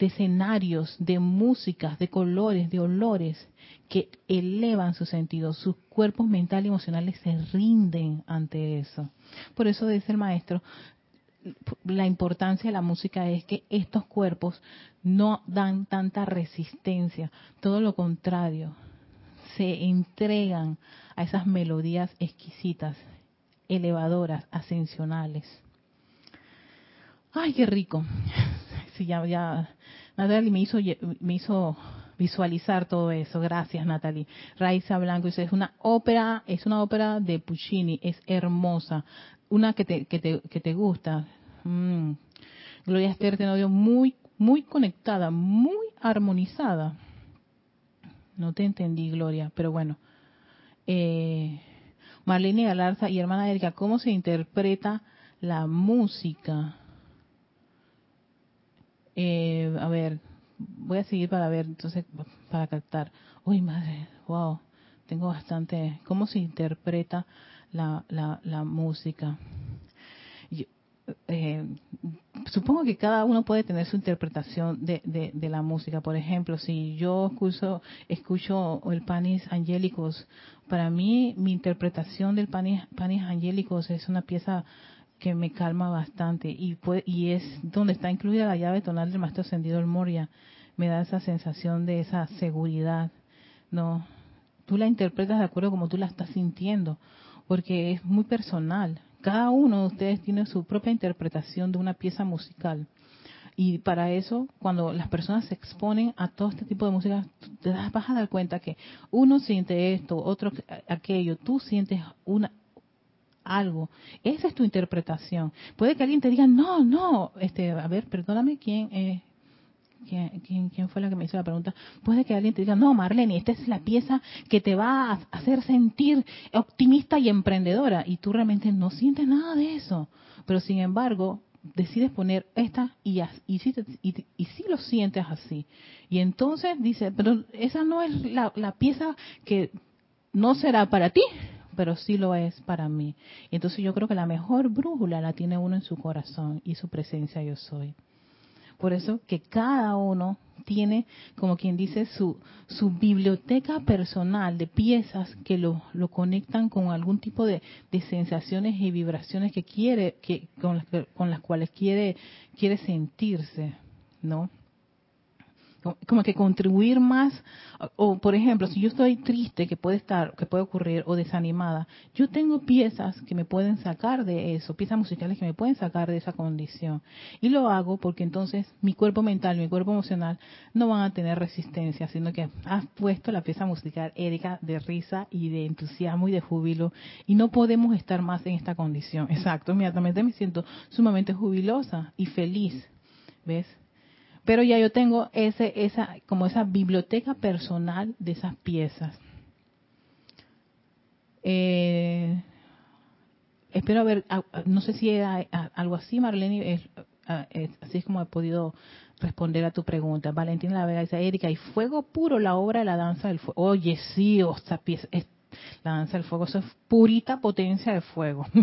escenarios, de músicas, de colores, de olores que elevan sus sentidos, sus cuerpos mentales y emocionales se rinden ante eso. Por eso dice el maestro, la importancia de la música es que estos cuerpos no dan tanta resistencia, todo lo contrario, se entregan a esas melodías exquisitas, elevadoras, ascensionales. Ay, qué rico. Sí, ya, ya Natalie me hizo, me hizo visualizar todo eso. Gracias, Natalie. Raiza Blanco dice, es una ópera, es una ópera de Puccini, es hermosa. Una que te, que te, que te gusta. Mm. Gloria Esther te dio muy, muy conectada, muy armonizada. No te entendí, Gloria, pero bueno. Eh, Marlene Galarza y hermana Erika, ¿cómo se interpreta la música? Eh, a ver, voy a seguir para ver, entonces, para captar. Uy, madre, wow, tengo bastante. ¿Cómo se interpreta la, la, la música? eh, supongo que cada uno puede tener su interpretación de, de, la música. Por ejemplo, si yo escucho, escucho el Panis Angelicus, para mí mi interpretación del Panis, Panis Angelicus es una pieza que me calma bastante y, y es donde está incluida la llave tonal del maestro ascendido el Moria. Me da esa sensación de esa seguridad. No, tú la interpretas de acuerdo como tú la estás sintiendo, porque es muy personal. Cada uno de ustedes tiene su propia interpretación de una pieza musical. Y para eso, cuando las personas se exponen a todo este tipo de música, te vas a dar cuenta que uno siente esto, otro aquello, tú sientes una, algo. Esa es tu interpretación. Puede que alguien te diga, no, no, este, a ver, perdóname, ¿quién? Eh, ¿quién, quién, fue la que me hizo la pregunta? Puede que alguien te diga, no, Marlene, esta es la pieza que te va a hacer sentir optimista y emprendedora. Y tú realmente no sientes nada de eso. Pero sin embargo, decides poner esta y, y, y, y si lo sientes así. Y entonces dice, pero esa no es la, la pieza que no será para ti, pero sí lo es para mí. Entonces yo creo que la mejor brújula la tiene uno en su corazón y su presencia yo soy. Por eso que cada uno tiene, como quien dice, su, su biblioteca personal de piezas que lo, lo conectan con algún tipo de, de, sensaciones y vibraciones que quiere, que, con, las, con las cuales quiere, quiere sentirse, ¿no? Como que contribuir más. O por ejemplo si yo estoy triste que puede estar que puede ocurrir o desanimada yo tengo piezas que me pueden sacar de eso piezas musicales que me pueden sacar de esa condición. Y lo hago porque entonces mi cuerpo mental mi cuerpo emocional no van a tener resistencia sino que has puesto la pieza musical Erika de risa y de entusiasmo y de júbilo y no podemos estar más en esta condición. Exacto inmediatamente me siento sumamente jubilosa y feliz ves pero ya yo tengo ese, esa, como esa biblioteca personal de esas piezas. Eh, espero ver, no sé si era algo así, Marlene, así es como he podido responder a tu pregunta. Valentina La Vega dice, Erika, y fuego puro la obra de la danza del fuego. Oye, sí, o pieza, la danza del fuego, eso es purita potencia de fuego.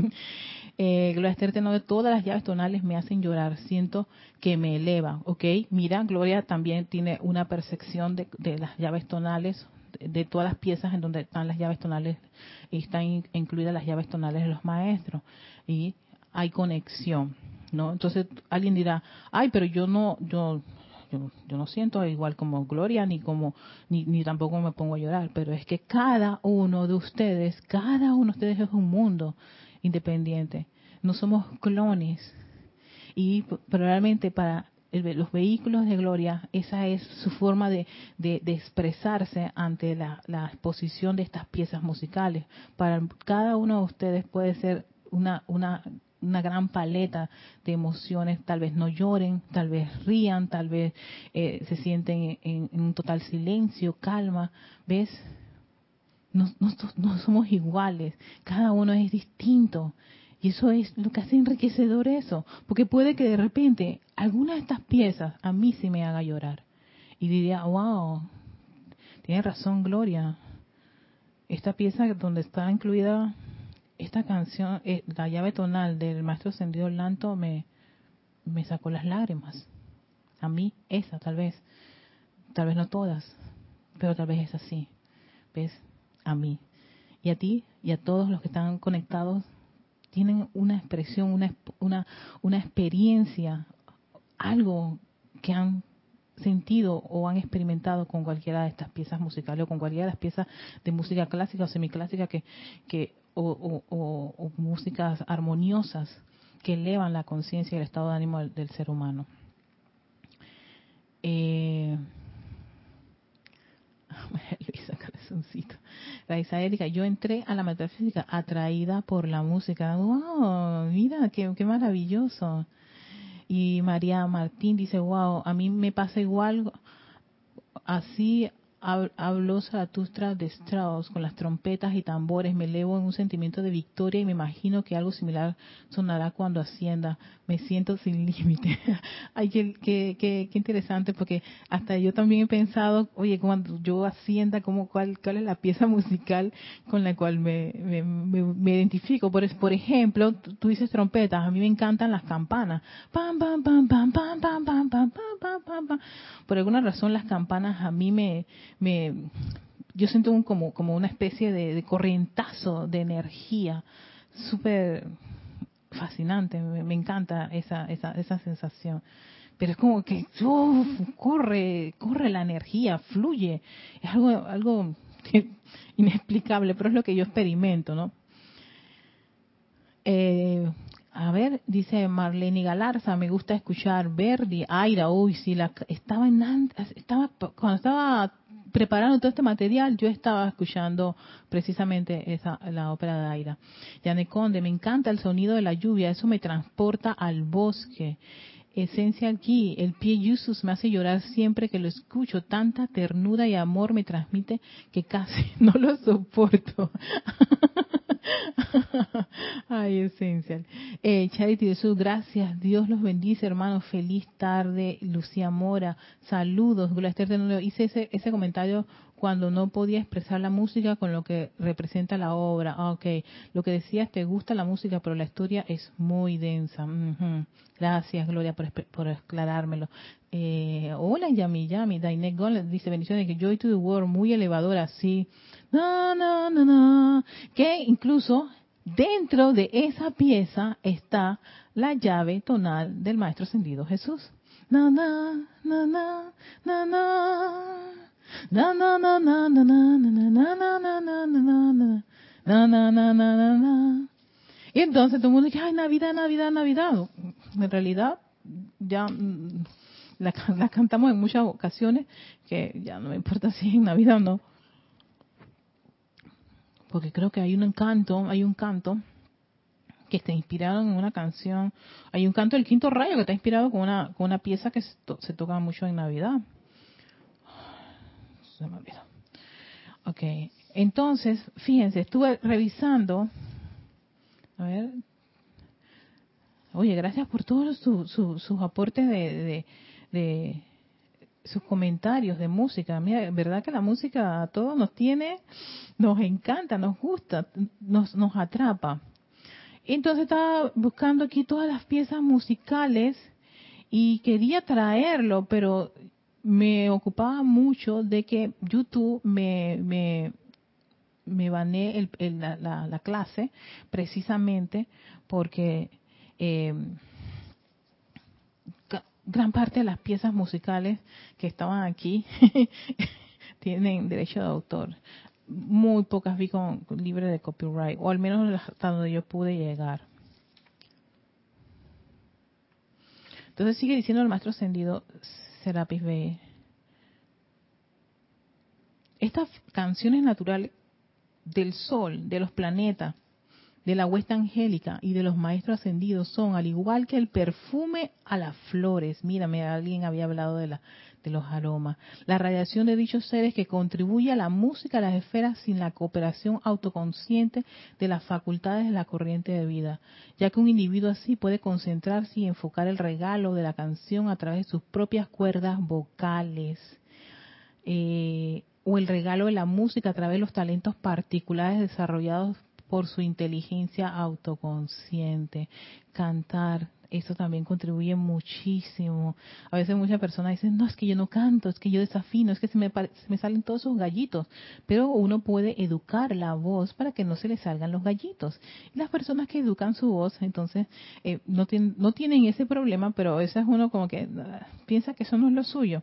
eh, Gloria Esther de todas las llaves tonales me hacen llorar, siento que me eleva, ¿ok? Mira, Gloria también tiene una percepción de, las llaves tonales, de, todas las piezas en donde están las llaves tonales, y están incluidas las llaves tonales de los maestros, y hay conexión, ¿no? Entonces alguien dirá, ay, pero yo no, yo, yo, yo, no siento igual como Gloria ni como ni, ni tampoco me pongo a llorar, pero es que cada uno de ustedes, cada uno de ustedes es un mundo independiente. No somos clones. Y probablemente para los vehículos de gloria, esa es su forma de, de, expresarse ante la, exposición de estas piezas musicales. Para cada uno de ustedes puede ser una, una, una gran paleta de emociones, tal vez no lloren, tal vez rían, tal vez eh, se sienten en, en, un total silencio, calma, ¿ves? No, no, somos iguales, cada uno es distinto. Y eso es lo que hace enriquecedor eso, porque puede que de repente alguna de estas piezas a mí sí me haga llorar. Y diría, wow, tiene razón Gloria. Esta pieza donde está incluida esta canción, eh, la llave tonal del maestro Sendido Lanto me, me sacó las lágrimas. A mí, esa tal vez. Tal vez no todas, pero tal vez es así. ¿Ves? A mí. Y a ti y a todos los que están conectados tienen una expresión, una, una, una experiencia, algo que han sentido o han experimentado con cualquiera de estas piezas musicales o con cualquiera de las piezas de música clásica o semiclásica que, que o, o, músicas armoniosas que elevan la conciencia y el estado de ánimo del, ser humano. Eh, Luisa Corazoncito. Raiza Erika, yo entré a la metafísica atraída por la música. ¡Wow! Mira, qué, qué maravilloso. Y María Martín dice, wow, a mí me pasa igual, así habló Zaratustra de Strauss con las trompetas y tambores, me elevo en un sentimiento de victoria y me imagino que algo similar sonará cuando ascienda. Me siento sin límite. Ay, qué, qué, interesante, porque hasta yo también he pensado, oye, cuando yo ascienda, ¿cómo, cuál, ¿cuál es la pieza musical con la cual me, me, me, identifico? Por, por ejemplo, tú dices trompetas, a mí me encantan las campanas. Pam, pam, pam, pam, pam, pam, pam, pam, pam, pam, pam. Por alguna razón las campanas a mí me me yo siento un, como, como una especie de, corrientazo de energía súper fascinante, me, encanta esa, esa, esa sensación. Pero es como que corre, corre la energía, fluye. Es algo, algo inexplicable, pero es lo que yo experimento, ¿no? Eh, a ver, dice Marlene Galarza, me gusta escuchar Verdi, Aira, uy, sí, la, estaba en, estaba, cuando estaba preparando todo este material, yo estaba escuchando precisamente esa, la ópera de Aira. Yane Conde, me encanta el sonido de la lluvia, eso me transporta al bosque. Esencia aquí. El pie Yusus me hace llorar siempre que lo escucho. Tanta ternura y amor me transmite que casi no lo soporto. Ay, esencial. Eh, Charity Jesús, gracias. Dios los bendice, hermanos. Feliz tarde. Lucía Mora, saludos. Hice ese, ese comentario cuando no podía expresar la música con lo que representa la obra. Ah, ok, lo que decías, te gusta la música, pero la historia es muy densa. Gracias, Gloria, por, por aclarármelo. Eh, hola, Yami, Yami, Dainek Gol dice bendiciones, que Joy to the World, muy elevadora, sí. No, no, no, no. Que incluso dentro de esa pieza está la llave tonal del Maestro Ascendido Jesús. Na, na, na, na, na, na. Na na na na na na na na na na na na na na na na y entonces todo el mundo dice, ay, Navidad, Navidad, Navidad. En realidad, ya la, la, cantamos en muchas ocasiones, que ya no me importa si es Navidad o no. Porque creo que hay un canto, hay un canto que está inspirado en una canción. Hay un canto del quinto rayo que está inspirado con una, con una pieza que se, se toca mucho en Navidad se me olvidó. Ok, entonces, fíjense, estuve revisando. A ver. Oye, gracias por todos sus aportes de, de, sus comentarios de música. Mira, verdad que la música a todos nos tiene, nos encanta, nos gusta, nos, nos atrapa. Entonces estaba buscando aquí todas las piezas musicales y quería traerlo, pero me ocupaba mucho de que YouTube me, me, me bané el, la, la, clase precisamente porque eh, gran parte de las piezas musicales que estaban aquí tienen derecho de autor. Muy pocas vi con, libre de copyright, o al menos hasta donde yo pude llegar. Entonces sigue diciendo el maestro ascendido, Serapis. Estas canciones naturales del sol, de los planetas, de la huesta angélica y de los maestros ascendidos son, al igual que el perfume a las flores, mírame, alguien había hablado de, la, de los aromas, la radiación de dichos seres que contribuye a la música de las esferas sin la cooperación autoconsciente de las facultades de la corriente de vida, ya que un individuo así puede concentrarse y enfocar el regalo de la canción a través de sus propias cuerdas vocales. Eh, o el regalo de la música a través de los talentos particulares desarrollados por su inteligencia autoconsciente. Cantar, eso también contribuye muchísimo. A veces muchas personas dicen, no, es que yo no canto, es que yo desafino, es que se me, me salen todos esos gallitos. Pero uno puede educar la voz para que no se le salgan los gallitos. las personas que educan su voz, entonces, eh, no, tienen, no tienen ese problema, pero a veces uno como que ah, piensa que eso no es lo suyo.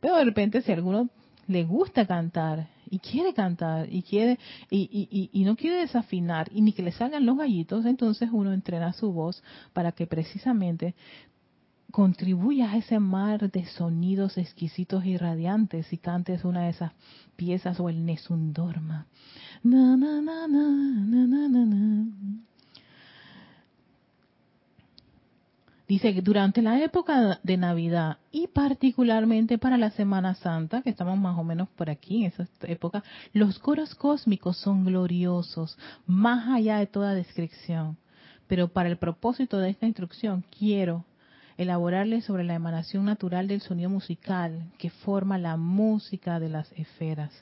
Pero de repente si alguno le gusta cantar y quiere cantar y quiere y, y, no quiere desafinar y ni que le salgan los gallitos, entonces uno entrena su voz para que precisamente contribuya a ese mar de sonidos exquisitos y radiantes y cantes una de esas piezas o el Nesundorma. Na, na, na, na, na, na, na. Dice que durante la época de Navidad y particularmente para la Semana Santa, que estamos más o menos por aquí en esa época, los coros cósmicos son gloriosos, más allá de toda descripción. Pero para el propósito de esta instrucción quiero elaborarles sobre la emanación natural del sonido musical que forma la música de las esferas.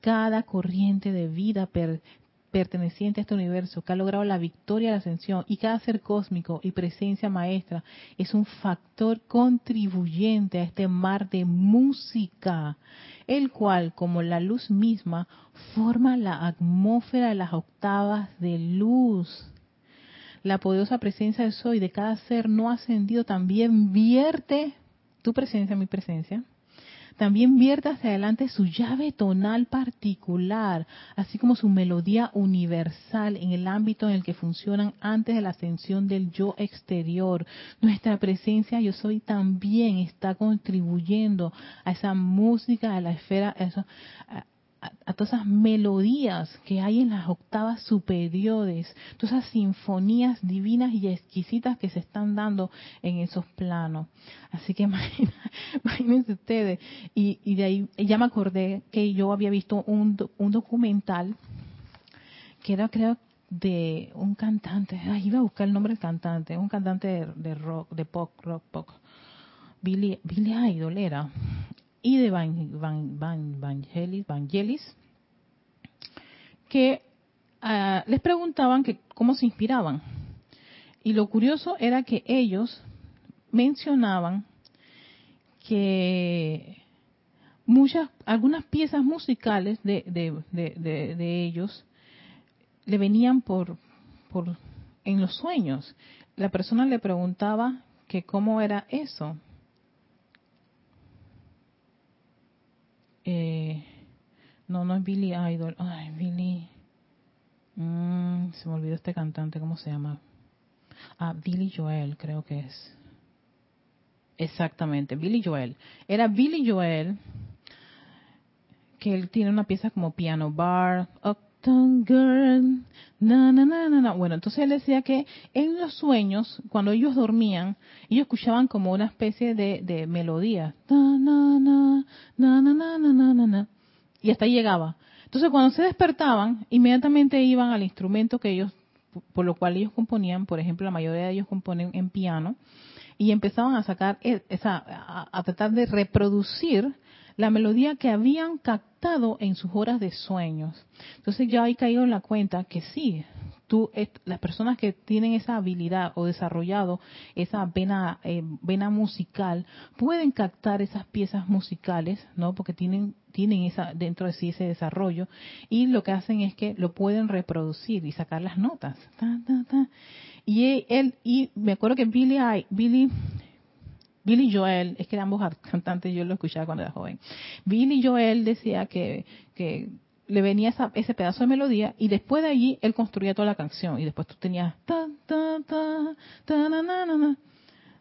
Cada corriente de vida perteneciente a este universo, que ha logrado la victoria, la ascensión, y cada ser cósmico y presencia maestra es un factor contribuyente a este mar de música, el cual, como la luz misma, forma la atmósfera de las octavas de luz. La poderosa presencia de soy de cada ser no ascendido también vierte tu presencia, mi presencia, también vierte hacia adelante su llave tonal particular, así como su melodía universal en el ámbito en el que funcionan antes de la ascensión del yo exterior. Nuestra presencia yo soy también está contribuyendo a esa música, a la esfera, todas esas melodías que hay en las octavas superiores, todas esas sinfonías divinas y exquisitas que se están dando en esos planos. Así que imagínense ustedes. Y, de ahí ya me acordé que yo había visto un, un documental que era creo de un cantante, ay, iba a buscar el nombre del cantante, un cantante de, rock, de pop, rock, pop, Billy, Billy Idol era, y de Van, Van, Van, Vangelis, que ah, les preguntaban que cómo se inspiraban. Y lo curioso era que ellos mencionaban que muchas, algunas piezas musicales de, de, de, de ellos le venían por, por en los sueños. La persona le preguntaba que cómo era eso. Eh, no, no es Billy Idol. Ay, Billy. Mm, se me olvidó este cantante, ¿cómo se llama? Ah, Billy Joel, creo que es. Exactamente, Billy Joel. Era Billy Joel, que él tiene una pieza como Piano Bar, Girl, na, na, na, na, Bueno, entonces él decía que en los sueños, cuando ellos dormían, ellos escuchaban como una especie de, de melodía. Y hasta llegaba. Entonces cuando se despertaban, inmediatamente iban al instrumento que ellos, por lo cual ellos componían, por ejemplo, la mayoría de ellos componen en piano, y empezaban a sacar, e, esa, a tratar de reproducir la melodía que habían captado en sus horas de sueños. Entonces ya he caído en la cuenta que sí, tú, las personas que tienen esa habilidad o desarrollado esa vena, eh, vena musical pueden captar esas piezas musicales, ¿no? Porque tienen tienen esa dentro de sí ese desarrollo y lo que hacen es que lo pueden reproducir y sacar las notas. Y él y me acuerdo que Billy, Billy Billy Joel, es que eran ambos cantantes, yo lo escuchaba cuando era joven. Billy Joel decía que, que le venía ese pedazo de melodía y después de allí él construía toda la canción y después tú tenías ta ta ta ta na na na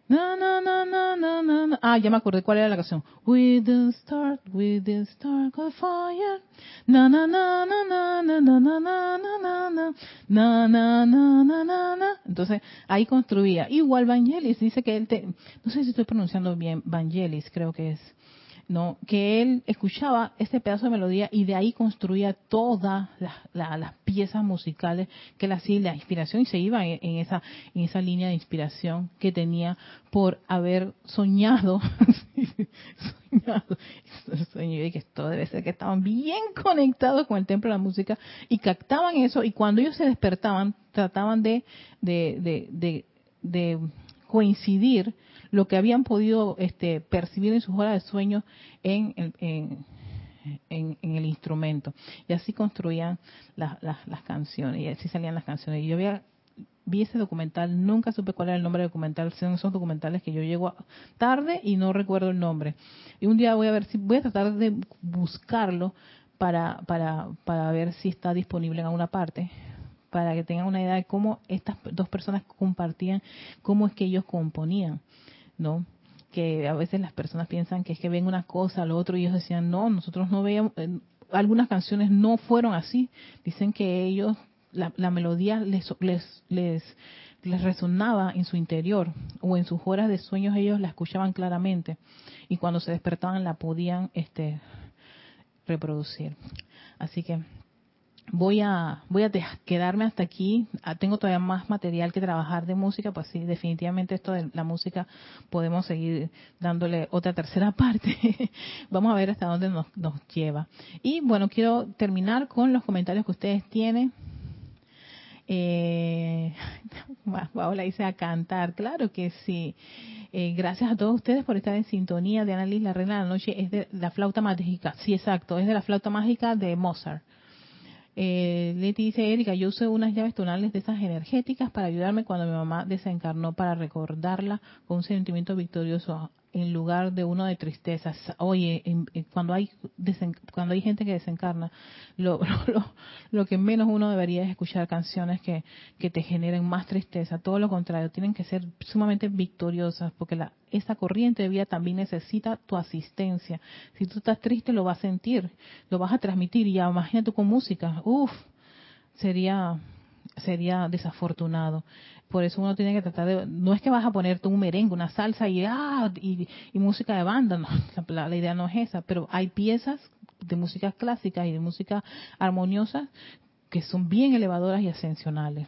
na na na na na na ah ya me acordé cuál era la canción we didn't start we didn't start a fire na na na na na na na na na na na na na na na na na entonces ahí construía igual Vangelis dice que él te no sé si estoy pronunciando bien Vangelis creo que es ¿no? que él escuchaba este pedazo de melodía y de ahí construía todas las, piezas musicales que él hacía la inspiración y se iba en, esa en esa línea de inspiración que tenía por haber soñado soñado y que esto debe ser que estaban bien conectados con el templo de la música y captaban eso y cuando ellos se despertaban trataban de, de, de coincidir lo que habían podido este, percibir en sus horas de sueño en, en, el instrumento. Y así construían las canciones, y así salían las canciones. Y yo había, vi ese documental, nunca supe cuál era el nombre del documental, son esos documentales que yo llego tarde y no recuerdo el nombre. Y un día voy a ver si, voy a tratar de buscarlo para, para, para ver si está disponible en alguna parte, para que tengan una idea de cómo estas dos personas compartían, cómo es que ellos componían. ¿No? Que a veces las personas piensan que es que ven una cosa, lo otro, y ellos decían, no, nosotros no veíamos, eh, algunas canciones no fueron así. Dicen que ellos, la, la melodía les, les, les, les resonaba en su interior o en sus horas de sueños ellos la escuchaban claramente y cuando se despertaban la podían este reproducir. Así que voy a voy a quedarme hasta aquí. Ah, tengo todavía más material que trabajar de música, pues sí, definitivamente esto de la música podemos seguir dándole otra tercera parte. Vamos a ver hasta dónde nos, nos lleva. Y bueno, quiero terminar con los comentarios que ustedes tienen. Eh, Paola dice a cantar, claro que sí. Eh, gracias a todos ustedes por estar en sintonía de Annalise, la reina de la noche es de la flauta mágica. Sí, exacto, es de la flauta mágica de Mozart. Eh, Leti dice, Erika, yo uso unas llaves tonales de esas energéticas para ayudarme cuando mi mamá desencarnó, para recordarla con un sentimiento victorioso. En lugar de uno de tristeza. Oye, cuando hay cuando hay gente que desencarna, lo, lo, lo, que menos uno debería es escuchar canciones que, que te generen más tristeza. Todo lo contrario, tienen que ser sumamente victoriosas, porque la, esa corriente de vida también necesita tu asistencia. Si tú estás triste, lo vas a sentir, lo vas a transmitir. Y ya imagínate con música, uff, sería sería desafortunado. Por eso uno tiene que tratar de, no es que vas a ponerte un merengue, una salsa y, ah, y, música de banda, no, la, idea no es esa, pero hay piezas de música clásica y de música armoniosa que son bien elevadoras y ascensionales.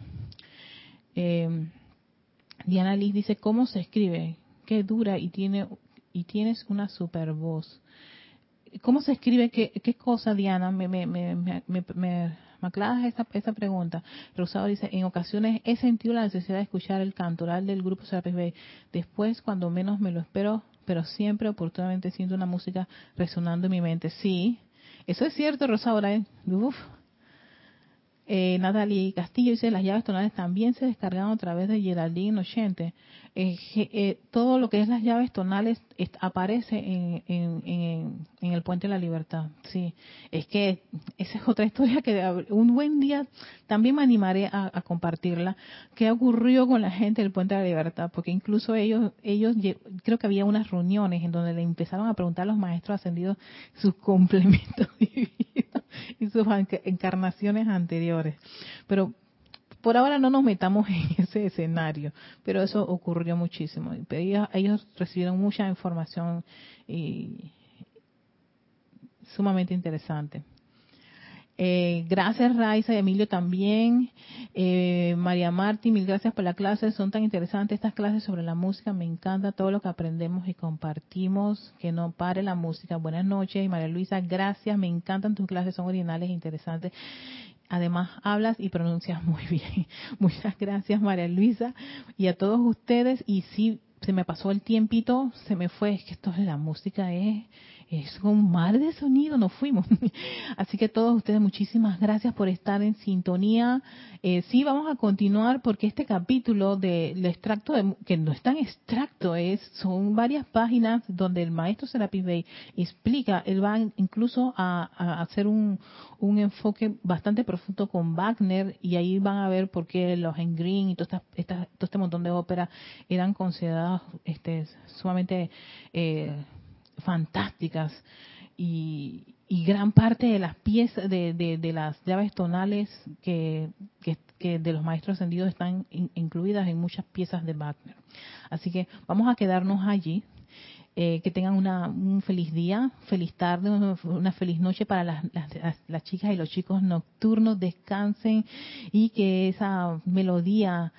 Eh, Diana Liz dice, ¿cómo se escribe? Qué dura y tiene y tienes una super voz. ¿Cómo se escribe? ¿Qué, qué cosa, Diana? Me, me, me, me, me aclaras esa, esa pregunta. Rosado dice, en ocasiones he sentido la necesidad de escuchar el cantoral del grupo Serapis Bay. Después, cuando menos me lo espero, pero siempre oportunamente siento una música resonando en mi mente. Sí, eso es cierto, Rosado. Eh, Natalie Castillo dice, las llaves tonales también se descargan a través de Geraldine Ochente. Eh, eh, todo lo que es las llaves tonales aparece en, en, el Puente de la Libertad. Sí, es que esa es otra historia que un buen día también me animaré a, compartirla. ¿Qué ocurrió con la gente del Puente de la Libertad? Porque incluso ellos, ellos creo que había unas reuniones en donde le empezaron a preguntar a los maestros ascendidos sus complementos y sus encarnaciones anteriores. Pero por ahora no nos metamos en ese escenario, pero eso ocurrió muchísimo. Ellos, recibieron mucha información y sumamente interesante. Eh, gracias Raiza y Emilio también. Eh, María Martín, mil gracias por la clase. Son tan interesantes estas clases sobre la música. Me encanta todo lo que aprendemos y compartimos. Que no pare la música. Buenas noches. Y María Luisa, gracias. Me encantan tus clases. Son originales e interesantes. Además, hablas y pronuncias muy bien. Muchas gracias, María Luisa. Y a todos ustedes. Y si se me pasó el tiempito, se me fue. Es que esto de la música es es un mar de sonido, nos fuimos. Así que todos ustedes, muchísimas gracias por estar en sintonía. Eh, sí, vamos a continuar porque este capítulo del extracto, que no es tan extracto, es son varias páginas donde el maestro Serapis Bey explica, él va incluso a, hacer un, enfoque bastante profundo con Wagner y ahí van a ver por qué los en Green y todo, todo este montón de óperas eran consideradas este, sumamente... Eh, fantásticas y, gran parte de las piezas de, de, las llaves tonales que, que, de los maestros ascendidos están incluidas en muchas piezas de Wagner. Así que vamos a quedarnos allí. Eh, que tengan una, un feliz día, feliz tarde, una feliz noche para las, las, las, chicas y los chicos nocturnos, descansen y que esa melodía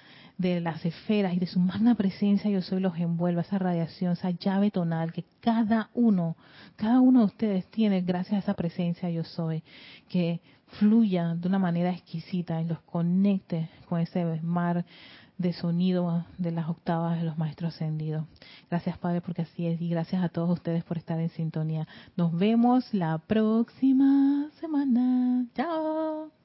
de las esferas y de su magna presencia yo soy los envuelva, esa radiación, esa llave tonal que cada uno, cada uno de ustedes tiene gracias a esa presencia yo soy, que fluya de una manera exquisita y los conecte con ese mar de sonido de las octavas de los maestros ascendidos. Gracias Padre porque así es y gracias a todos ustedes por estar en sintonía. Nos vemos la próxima semana. Chao.